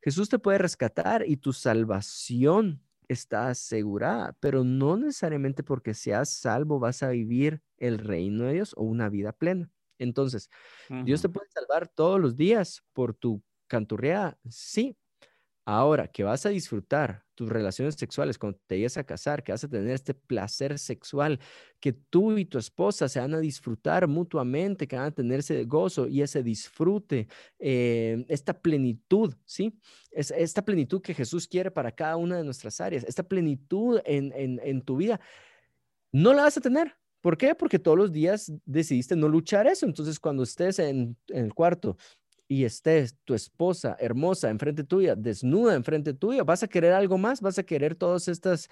S2: Jesús te puede rescatar y tu salvación está asegurada, pero no necesariamente porque seas salvo vas a vivir el reino de Dios o una vida plena. Entonces, Dios te puede salvar todos los días por tu canturreada, sí, Ahora, que vas a disfrutar tus relaciones sexuales cuando te llegues a casar, que vas a tener este placer sexual, que tú y tu esposa se van a disfrutar mutuamente, que van a tener ese gozo y ese disfrute, eh, esta plenitud, ¿sí? Es, esta plenitud que Jesús quiere para cada una de nuestras áreas, esta plenitud en, en, tu vida, no la vas a tener. ¿Por qué? Porque todos los días decidiste no luchar eso. Entonces, cuando estés en el cuarto y estés tu esposa hermosa enfrente tuya, desnuda enfrente tuya, vas a querer algo más, vas a querer todas estas,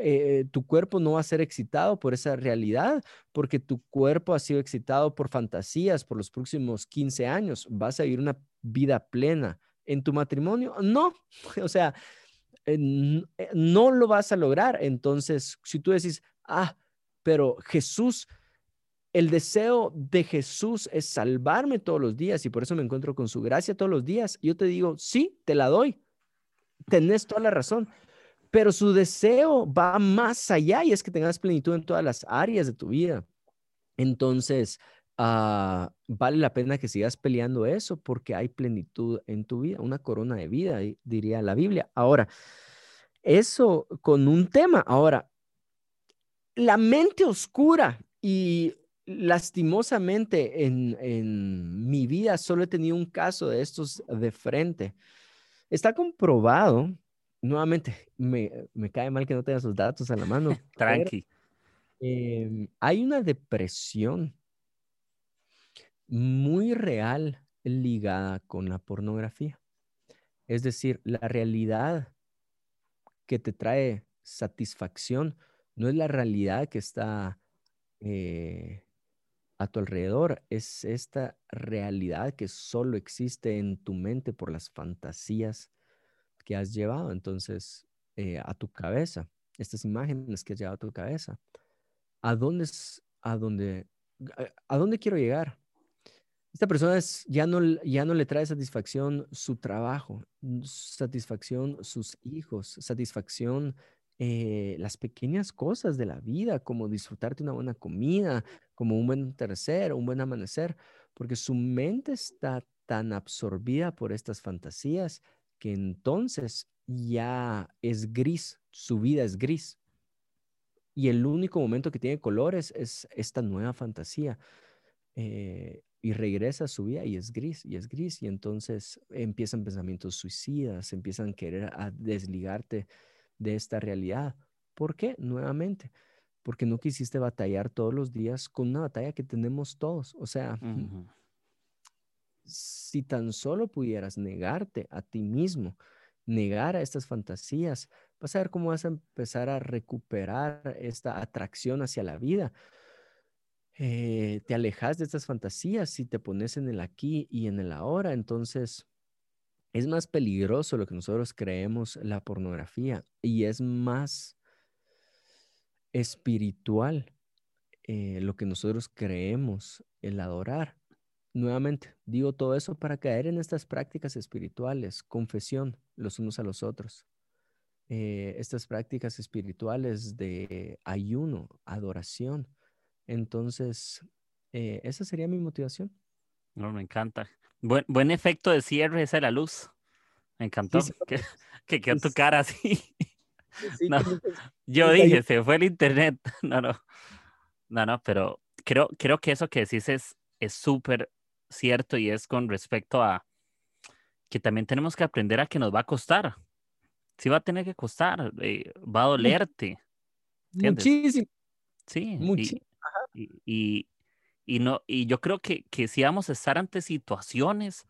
S2: eh, tu cuerpo no va a ser excitado por esa realidad, porque tu cuerpo ha sido excitado por fantasías por los próximos 15 años, vas a vivir una vida plena en tu matrimonio, no, o sea, eh, eh, no lo vas a lograr. Entonces, si tú decís, ah, pero Jesús el deseo de Jesús es salvarme todos los días y por eso me encuentro con su gracia todos los días. Yo te digo, sí, te la doy. Tenés toda la razón. Pero su deseo va más allá y es que tengas plenitud en todas las áreas de tu vida. Entonces, ah, vale la pena que sigas peleando eso porque hay plenitud en tu vida, una corona de vida, diría la Biblia. Ahora, eso con un tema. Ahora, la mente oscura y lastimosamente en, en mi vida solo he tenido un caso de estos de frente. Está comprobado, nuevamente, me, me cae mal que no tenga esos datos a la mano.
S1: Tranqui.
S2: Em, hay una depresión muy real ligada con la pornografía. Es decir, la realidad que te trae satisfacción no es la realidad que está eh, a tu alrededor, es esta realidad que solo existe en tu mente por las fantasías que has llevado entonces eh, a tu cabeza, estas imágenes que has llevado a tu cabeza. ¿A dónde, a dónde, a dónde quiero llegar? Esta persona es, ya, no, ya no le trae satisfacción su trabajo, satisfacción sus hijos, satisfacción eh, las pequeñas cosas de la vida, como disfrutarte una buena comida, como un buen tercer, un buen amanecer, porque su mente está tan absorbida por estas fantasías que entonces ya es gris, su vida es gris. Y el único momento que tiene colores es esta nueva fantasía. Eh, y regresa a su vida y es gris, y es gris, y entonces empiezan pensamientos suicidas, empiezan a querer a desligarte de esta realidad. ¿Por qué? Nuevamente, porque no quisiste batallar todos los días con una batalla que tenemos todos. O sea, si tan solo pudieras negarte a ti mismo, negar a estas fantasías, vas a ver cómo vas a empezar a recuperar esta atracción hacia la vida. Eh, te alejas de estas fantasías si te pones en el aquí y en el ahora, entonces es más peligroso lo que nosotros creemos la pornografía y es más espiritual eh, lo que nosotros creemos el adorar. Nuevamente, digo todo eso para caer en estas prácticas espirituales, confesión los unos a los otros. Eh, estas prácticas espirituales de ayuno, adoración. Entonces, eh, esa sería mi motivación.
S1: No, me encanta. Buen, buen efecto de cierre esa de la luz. Me encantó. que, que, quedó tu cara así. yo dije, se fue el internet. No, no. No, no, pero creo, creo que eso que decís es súper cierto y es con respecto a que también tenemos que aprender a que nos va a costar. Sí va a tener que costar, eh, va a dolerte.
S2: Muchísimo.
S1: Sí. Muchísimo. y, y, no, y yo creo que, que si vamos a estar ante situaciones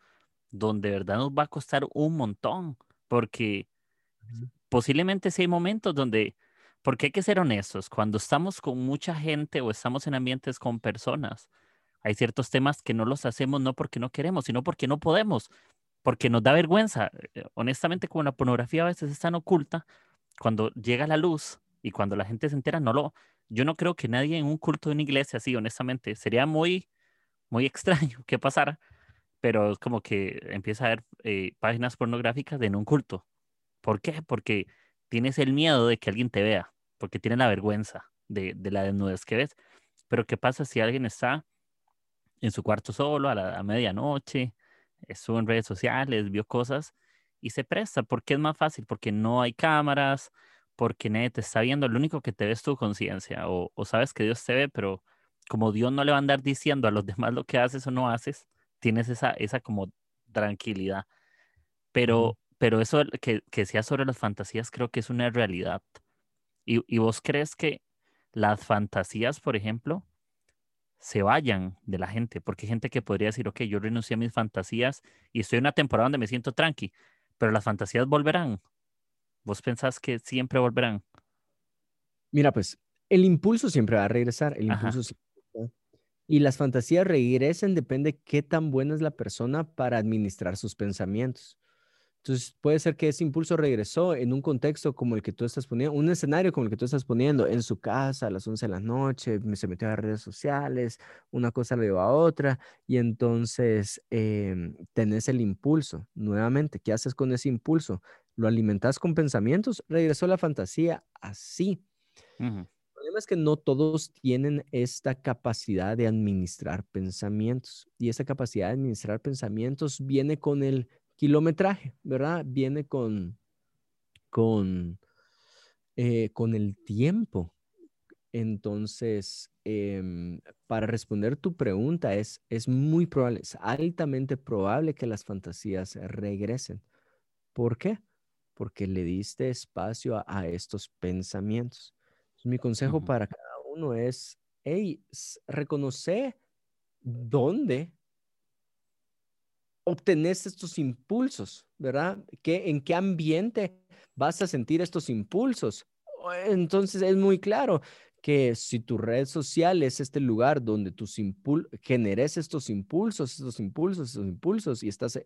S1: donde de verdad nos va a costar un montón, porque posiblemente sí hay momentos donde, porque hay que ser honestos, cuando estamos con mucha gente o estamos en ambientes con personas, hay ciertos temas que no los hacemos no porque no queremos, sino porque no podemos, porque nos da vergüenza. Eh, honestamente, como la pornografía a veces es tan oculta, cuando llega la luz y cuando la gente se entera, no lo, yo no creo que nadie en un culto de una iglesia así, honestamente, sería muy, muy extraño que pasara, pero es como que empieza a haber eh, páginas pornográficas en un culto. ¿Por qué? Porque tienes el miedo de que alguien te vea, porque tienes la vergüenza de, la desnudez que ves. Pero ¿qué pasa si alguien está en su cuarto solo a la a medianoche, estuvo en redes sociales, vio cosas y se presta? porque es más fácil? Porque no hay cámaras, porque nadie te está viendo, lo único que te ve es tu conciencia, o, sabes que Dios te ve, pero como Dios no le va a andar diciendo a los demás lo que haces o no haces, tienes esa, esa como tranquilidad. Pero, pero eso que, que sea sobre las fantasías creo que es una realidad. Y, y vos crees que las fantasías, por ejemplo, se vayan de la gente, porque hay gente que podría decir, ok, yo renuncié a mis fantasías y estoy en una temporada donde me siento tranqui, pero las fantasías volverán, ¿Vos pensás que siempre volverán?
S2: Mira, pues el impulso siempre va a regresar, el impulso y las fantasías regresen depende qué tan buena es la persona para administrar sus pensamientos. Entonces, puede ser que ese impulso regresó en un contexto como el que tú estás poniendo, un escenario como el que tú estás poniendo, en su casa a las 11 de la noche, se metió a las redes sociales, una cosa le llevó a otra, y entonces em, tenés el impulso nuevamente. ¿Qué haces con ese impulso? Lo alimentas con pensamientos, regresó la fantasía así. El problema es que no todos tienen esta capacidad de administrar pensamientos y esa capacidad de administrar pensamientos viene con el kilometraje, ¿verdad? Viene con, con, eh, con el tiempo. Entonces, em, para responder tu pregunta, es, es muy probable, es altamente probable que las fantasías regresen. ¿Por qué? Porque le diste espacio a estos pensamientos mi consejo para cada uno es, hey, reconoce dónde obtenés estos impulsos, ¿verdad? ¿Qué, ¿En qué ambiente vas a sentir estos impulsos? Entonces es muy claro que si tu red social es este lugar donde tus generes estos impulsos, estos impulsos, estos impulsos y estás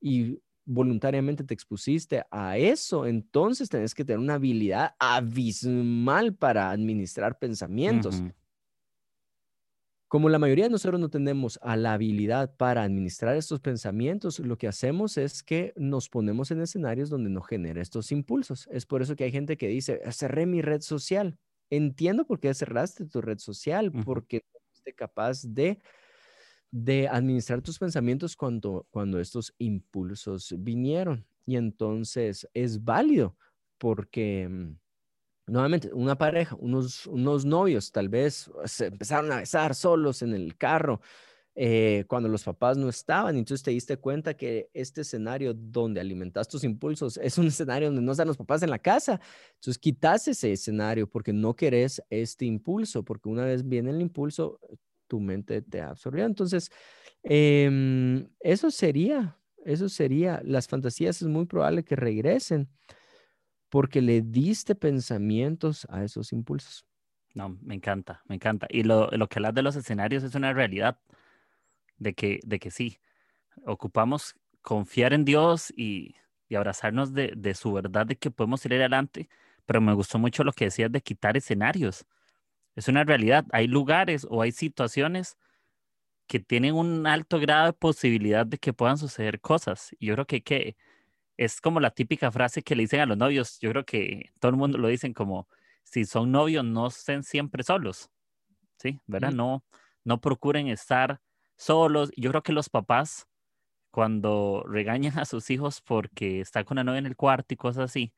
S2: y voluntariamente te expusiste a eso, entonces tenés que tener una habilidad abismal para administrar pensamientos. Como la mayoría de nosotros no tenemos a la habilidad para administrar estos pensamientos, lo que hacemos es que nos ponemos en escenarios donde no genera estos impulsos. Es por eso que hay gente que dice, cerré mi red social. Entiendo por qué cerraste tu red social, porque no fuiste capaz de de administrar tus pensamientos cuando, cuando estos impulsos vinieron. Y entonces es válido porque, mm, nuevamente, una pareja, unos, unos novios tal vez se empezaron a besar solos en el carro eh, cuando los papás no estaban. Entonces te diste cuenta que este escenario donde alimentas tus impulsos es un escenario donde no están los papás en la casa. Entonces quitas ese escenario porque no querés este impulso, porque una vez viene el impulso, tu mente te absorbió. Entonces, em, eso sería, eso sería, las fantasías es muy probable que regresen porque le diste pensamientos a esos impulsos.
S1: No, me encanta, me encanta. Y lo, lo que hablas de los escenarios es una realidad de que, de que sí, ocupamos confiar en Dios y, y abrazarnos de, de, su verdad de que podemos ir adelante, pero me gustó mucho lo que decías de quitar escenarios. Es una realidad. Hay lugares o hay situaciones que tienen un alto grado de posibilidad de que puedan suceder cosas. Y yo creo que, que es como la típica frase que le dicen a los novios. Yo creo que todo el mundo lo dicen como, si son novios, no estén siempre solos. ¿Sí? ¿Verdad? No, no procuren estar solos. Yo creo que los papás, cuando regañan a sus hijos porque está con la novia en el cuarto y cosas así,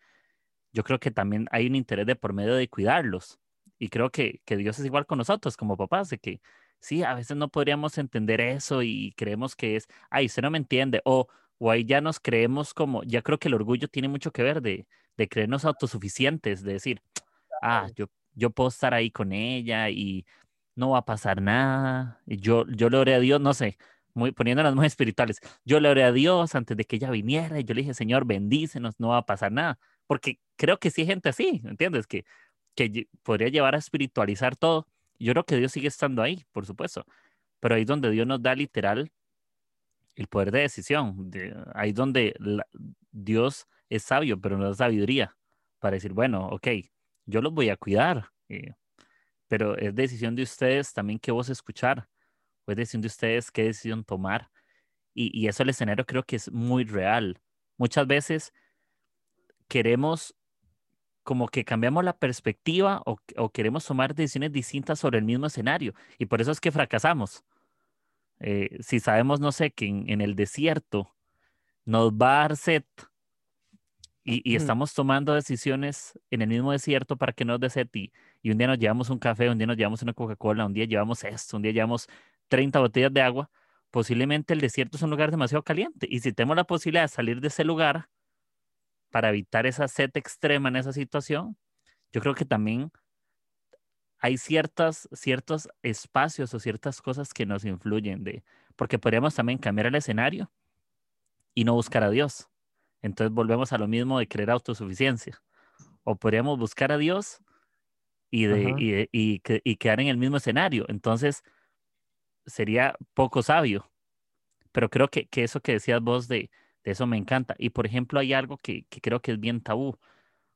S1: yo creo que también hay un interés de por medio de cuidarlos. Y creo que, que Dios es igual con nosotros como papás, de que sí, a veces no podríamos entender eso y creemos que es, ay, usted no me entiende, o, o ahí ya nos creemos como, ya creo que el orgullo tiene mucho que ver de, de creernos autosuficientes, de decir, ah, yo, yo puedo estar ahí con ella y no va a pasar nada, y yo, yo le oré a Dios, no sé, muy, poniéndonos muy espirituales, yo le oré a Dios antes de que ella viniera y yo le dije, Señor, bendícenos, no va a pasar nada, porque creo que sí hay gente así, ¿entiendes? Que que podría llevar a espiritualizar todo. Yo creo que Dios sigue estando ahí, por supuesto, pero ahí es donde Dios nos da literal el poder de decisión, de, ahí donde Dios es sabio, pero no da sabiduría para decir, bueno, ok, yo los voy a cuidar, eh, pero es decisión de ustedes también qué voz escuchar, o es decisión de ustedes qué decisión tomar. Y, y eso el escenario creo que es muy real. Muchas veces queremos como que cambiamos la perspectiva o, queremos tomar decisiones distintas sobre el mismo escenario y por eso es que fracasamos. Eh, si sabemos, no sé, que en, el desierto nos va a dar sed y, estamos tomando decisiones en el mismo desierto para que nos dé sed y, un día nos llevamos un café, un día nos llevamos una Coca-Cola, un día llevamos esto, un día llevamos 30 botellas de agua, posiblemente el desierto es un lugar demasiado caliente y si tenemos la posibilidad de salir de ese lugar, para evitar esa sed extrema en esa situación, yo creo que también hay ciertas, ciertos espacios o ciertas cosas que nos influyen de, porque podríamos también cambiar el escenario y no buscar a Dios. Entonces volvemos a lo mismo de creer autosuficiencia. O podríamos buscar a Dios y, de, y, y, quedar en el mismo escenario. Entonces sería poco sabio. Pero creo que, que eso que decías vos de, de eso me encanta. Y por ejemplo, hay algo que, creo que es bien tabú.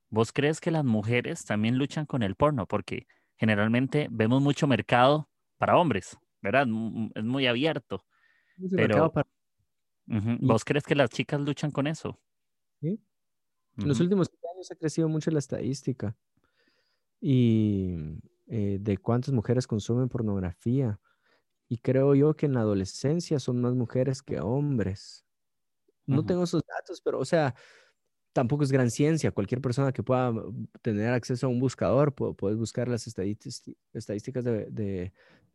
S1: ¿Vos crees que las mujeres también luchan con el porno? Porque generalmente vemos mucho mercado para hombres, ¿verdad? Es muy abierto. Pero, ¿vos crees que las chicas luchan con eso?
S2: Sí. En los últimos años ha crecido mucho la estadística. Y, eh, de cuántas mujeres consumen pornografía. Y creo yo que en la adolescencia son más mujeres que hombres. No tengo esos datos, pero o sea, tampoco es gran ciencia. Cualquier persona que pueda mm, tener acceso a un buscador, puedes buscar las estadísticas de,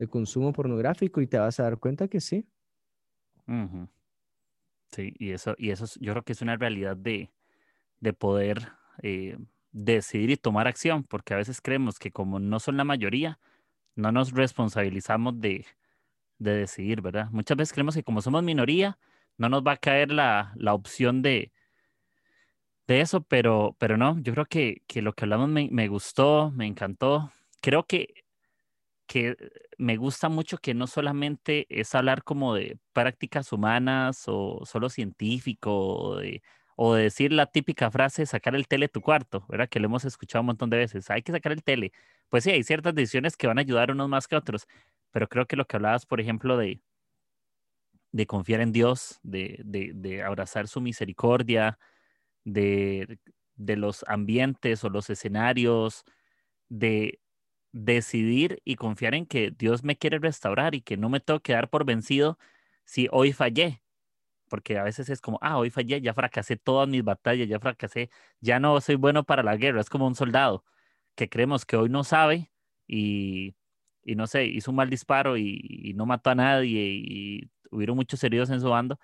S2: consumo pornográfico y te vas a dar cuenta que sí.
S1: Sí, y eso, y eso yo creo que es una realidad de, de poder eh, decidir y tomar acción, porque a veces creemos que como no son la mayoría, no nos responsabilizamos de, de decidir, ¿verdad? Muchas veces creemos que como somos minoría, no nos va a caer la, la opción de, de eso, pero, pero no, yo creo que, que lo que hablamos me, me, gustó, me encantó. Creo que, que me gusta mucho que no solamente es hablar como de prácticas humanas o solo científico o de, o decir la típica frase, sacar el tele de tu cuarto, ¿verdad? Que lo hemos escuchado un montón de veces, hay que sacar el tele. Pues sí, hay ciertas decisiones que van a ayudar unos más que otros, pero creo que lo que hablabas, por ejemplo, de, de confiar en Dios, de, de, abrazar su misericordia, de, de los ambientes o los escenarios, de decidir y confiar en que Dios me quiere restaurar y que no me tengo que dar por vencido si hoy fallé. Porque a veces es como, ah, hoy fallé, ya fracasé todas mis batallas, ya fracasé, ya no soy bueno para la guerra. Es como un soldado que creemos que hoy no sabe y, y no sé, hizo un mal disparo y, no mató a nadie y, hubieron muchos heridos en su bando.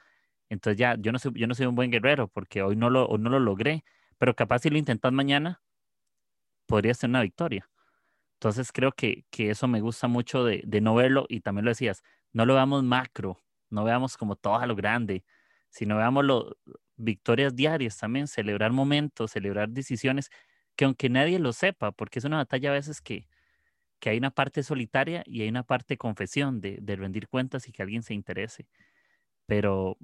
S1: Entonces ya, yo no soy, yo no soy un buen guerrero porque hoy no lo, no lo logré, pero capaz si lo intentas mañana, podría ser una victoria. Entonces creo que, que eso me gusta mucho de, de, no verlo y también lo decías, no lo veamos macro, no veamos como todo a lo grande, sino veamos lo, victorias diarias también, celebrar momentos, celebrar decisiones, que aunque nadie lo sepa, porque es una batalla a veces que, que hay una parte solitaria y hay una parte confesión, de, de rendir cuentas y que alguien se interese. Pero,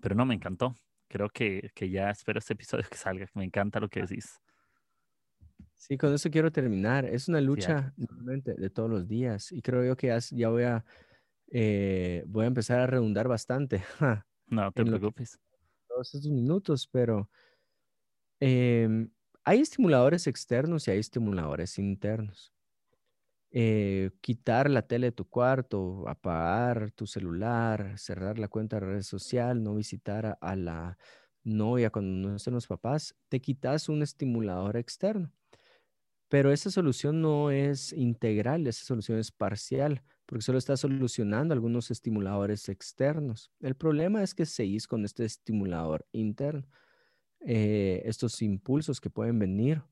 S1: pero no, me encantó. Creo que, que ya espero este episodio que salga. Me encanta lo que decís.
S2: Sí, con eso quiero terminar. Es una lucha de todos los días y creo yo que ya, voy a eh, voy a empezar a redundar bastante.
S1: no te preocupes.
S2: Todos estos minutos, pero em, hay estimuladores externos y hay estimuladores internos. Eh, quitar la tele de tu cuarto, apagar tu celular, cerrar la cuenta de red social, no visitar a, la novia cuando no estén los papás, te quitas un estimulador externo. Pero esa solución no es integral, esa solución es parcial, porque solo está solucionando algunos estimuladores externos. El problema es que seguís con este estimulador interno. Eh, estos impulsos que pueden venir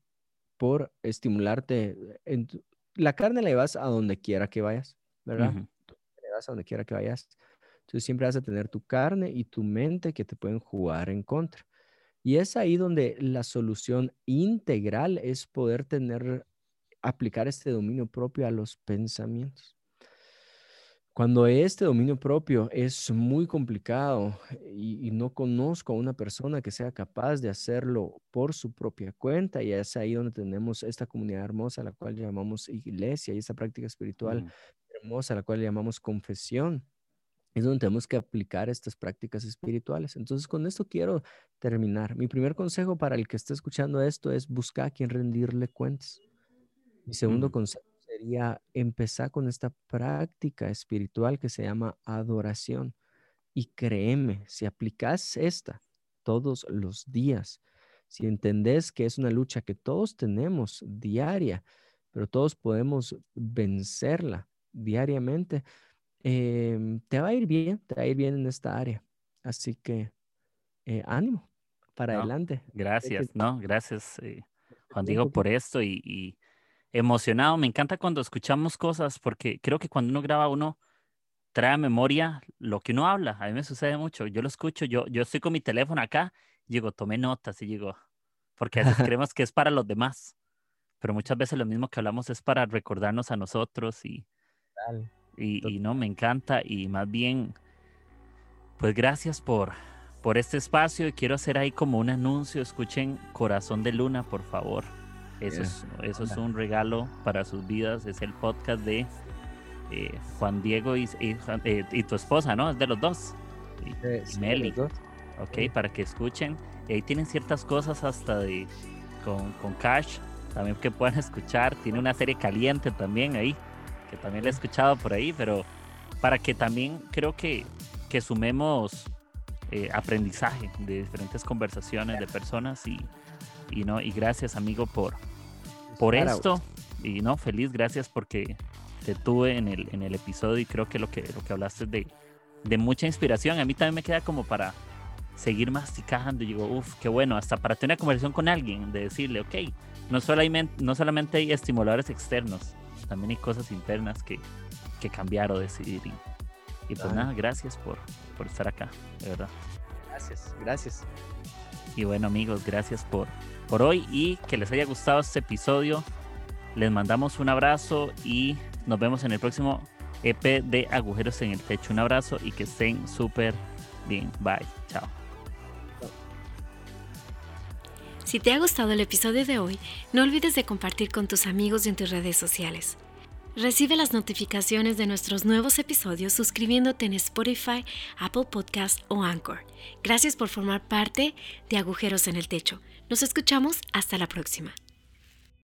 S2: por estimularte en, la carne la llevas a donde quiera que vayas, ¿verdad? Le vas a donde quiera que vayas. Entonces siempre vas a tener tu carne y tu mente que te pueden jugar en contra. Y es ahí donde la solución integral es poder tener, aplicar este dominio propio a los pensamientos. Cuando este dominio propio es muy complicado y, no conozco a una persona que sea capaz de hacerlo por su propia cuenta, y es ahí donde tenemos esta comunidad hermosa, la cual llamamos iglesia, y esta práctica espiritual hermosa, a la cual llamamos confesión, es donde tenemos que aplicar estas prácticas espirituales. Entonces, con esto quiero terminar. Mi primer consejo para el que esté escuchando esto es buscar a quien rendirle cuentas. Mi segundo consejo sería empezar con esta práctica espiritual que se llama adoración. Y créeme, si aplicas esta todos los días, si entendés que es una lucha que todos tenemos diaria, pero todos podemos vencerla diariamente, em, te va a ir bien, te va a ir bien en esta área. Así que eh, ánimo para adelante.
S1: Gracias, no, gracias eh, Juan Diego por esto y emocionado. Me encanta cuando escuchamos cosas porque creo que cuando uno graba uno trae a memoria lo que uno habla. A mí me sucede mucho. Yo lo escucho, yo, yo estoy con mi teléfono acá, y digo, tomé notas y digo, porque a veces creemos que es para los demás, pero muchas veces lo mismo que hablamos es para recordarnos a nosotros y, y, y, no, me encanta y más bien, pues gracias por, por este espacio y quiero hacer ahí como un anuncio. Escuchen Corazón de Luna, por favor. Eso, es, eso es un regalo para sus vidas. Es el podcast de eh, Juan Diego y, eh, y, tu esposa, ¿no? Es de los dos. Y, Meli. Ok, para que escuchen. Y ahí tienen ciertas cosas hasta de con, con Cash, también que puedan escuchar. Tiene una serie caliente también ahí, que también la he escuchado por ahí, pero para que también creo que, que sumemos eh, aprendizaje de diferentes conversaciones de personas y, y, no y gracias amigo por por esto. Y no feliz gracias porque te tuve en el en el episodio y creo que lo que lo que hablaste de, de mucha inspiración. A mí también me queda como para seguir masticando. Y digo uff qué bueno hasta para tener una conversación con alguien de decirle ok no solamente no solamente hay estimuladores externos también hay cosas internas que, que cambiar o decidir y, y pues nada, gracias por, por estar acá, de verdad.
S2: Gracias, gracias.
S1: Y bueno amigos, gracias por, por hoy y que les haya gustado este episodio. Les mandamos un abrazo y nos vemos en el próximo EP de Agujeros en el Techo. Un abrazo y que estén súper bien. Bye. Chao.
S3: Si te ha gustado el episodio de hoy, no olvides de compartir con tus amigos y en tus redes sociales. Recibe las notificaciones de nuestros nuevos episodios suscribiéndote en Spotify, Apple Podcast o Anchor. Gracias por formar parte de Agujeros en el Techo. Nos escuchamos hasta la próxima.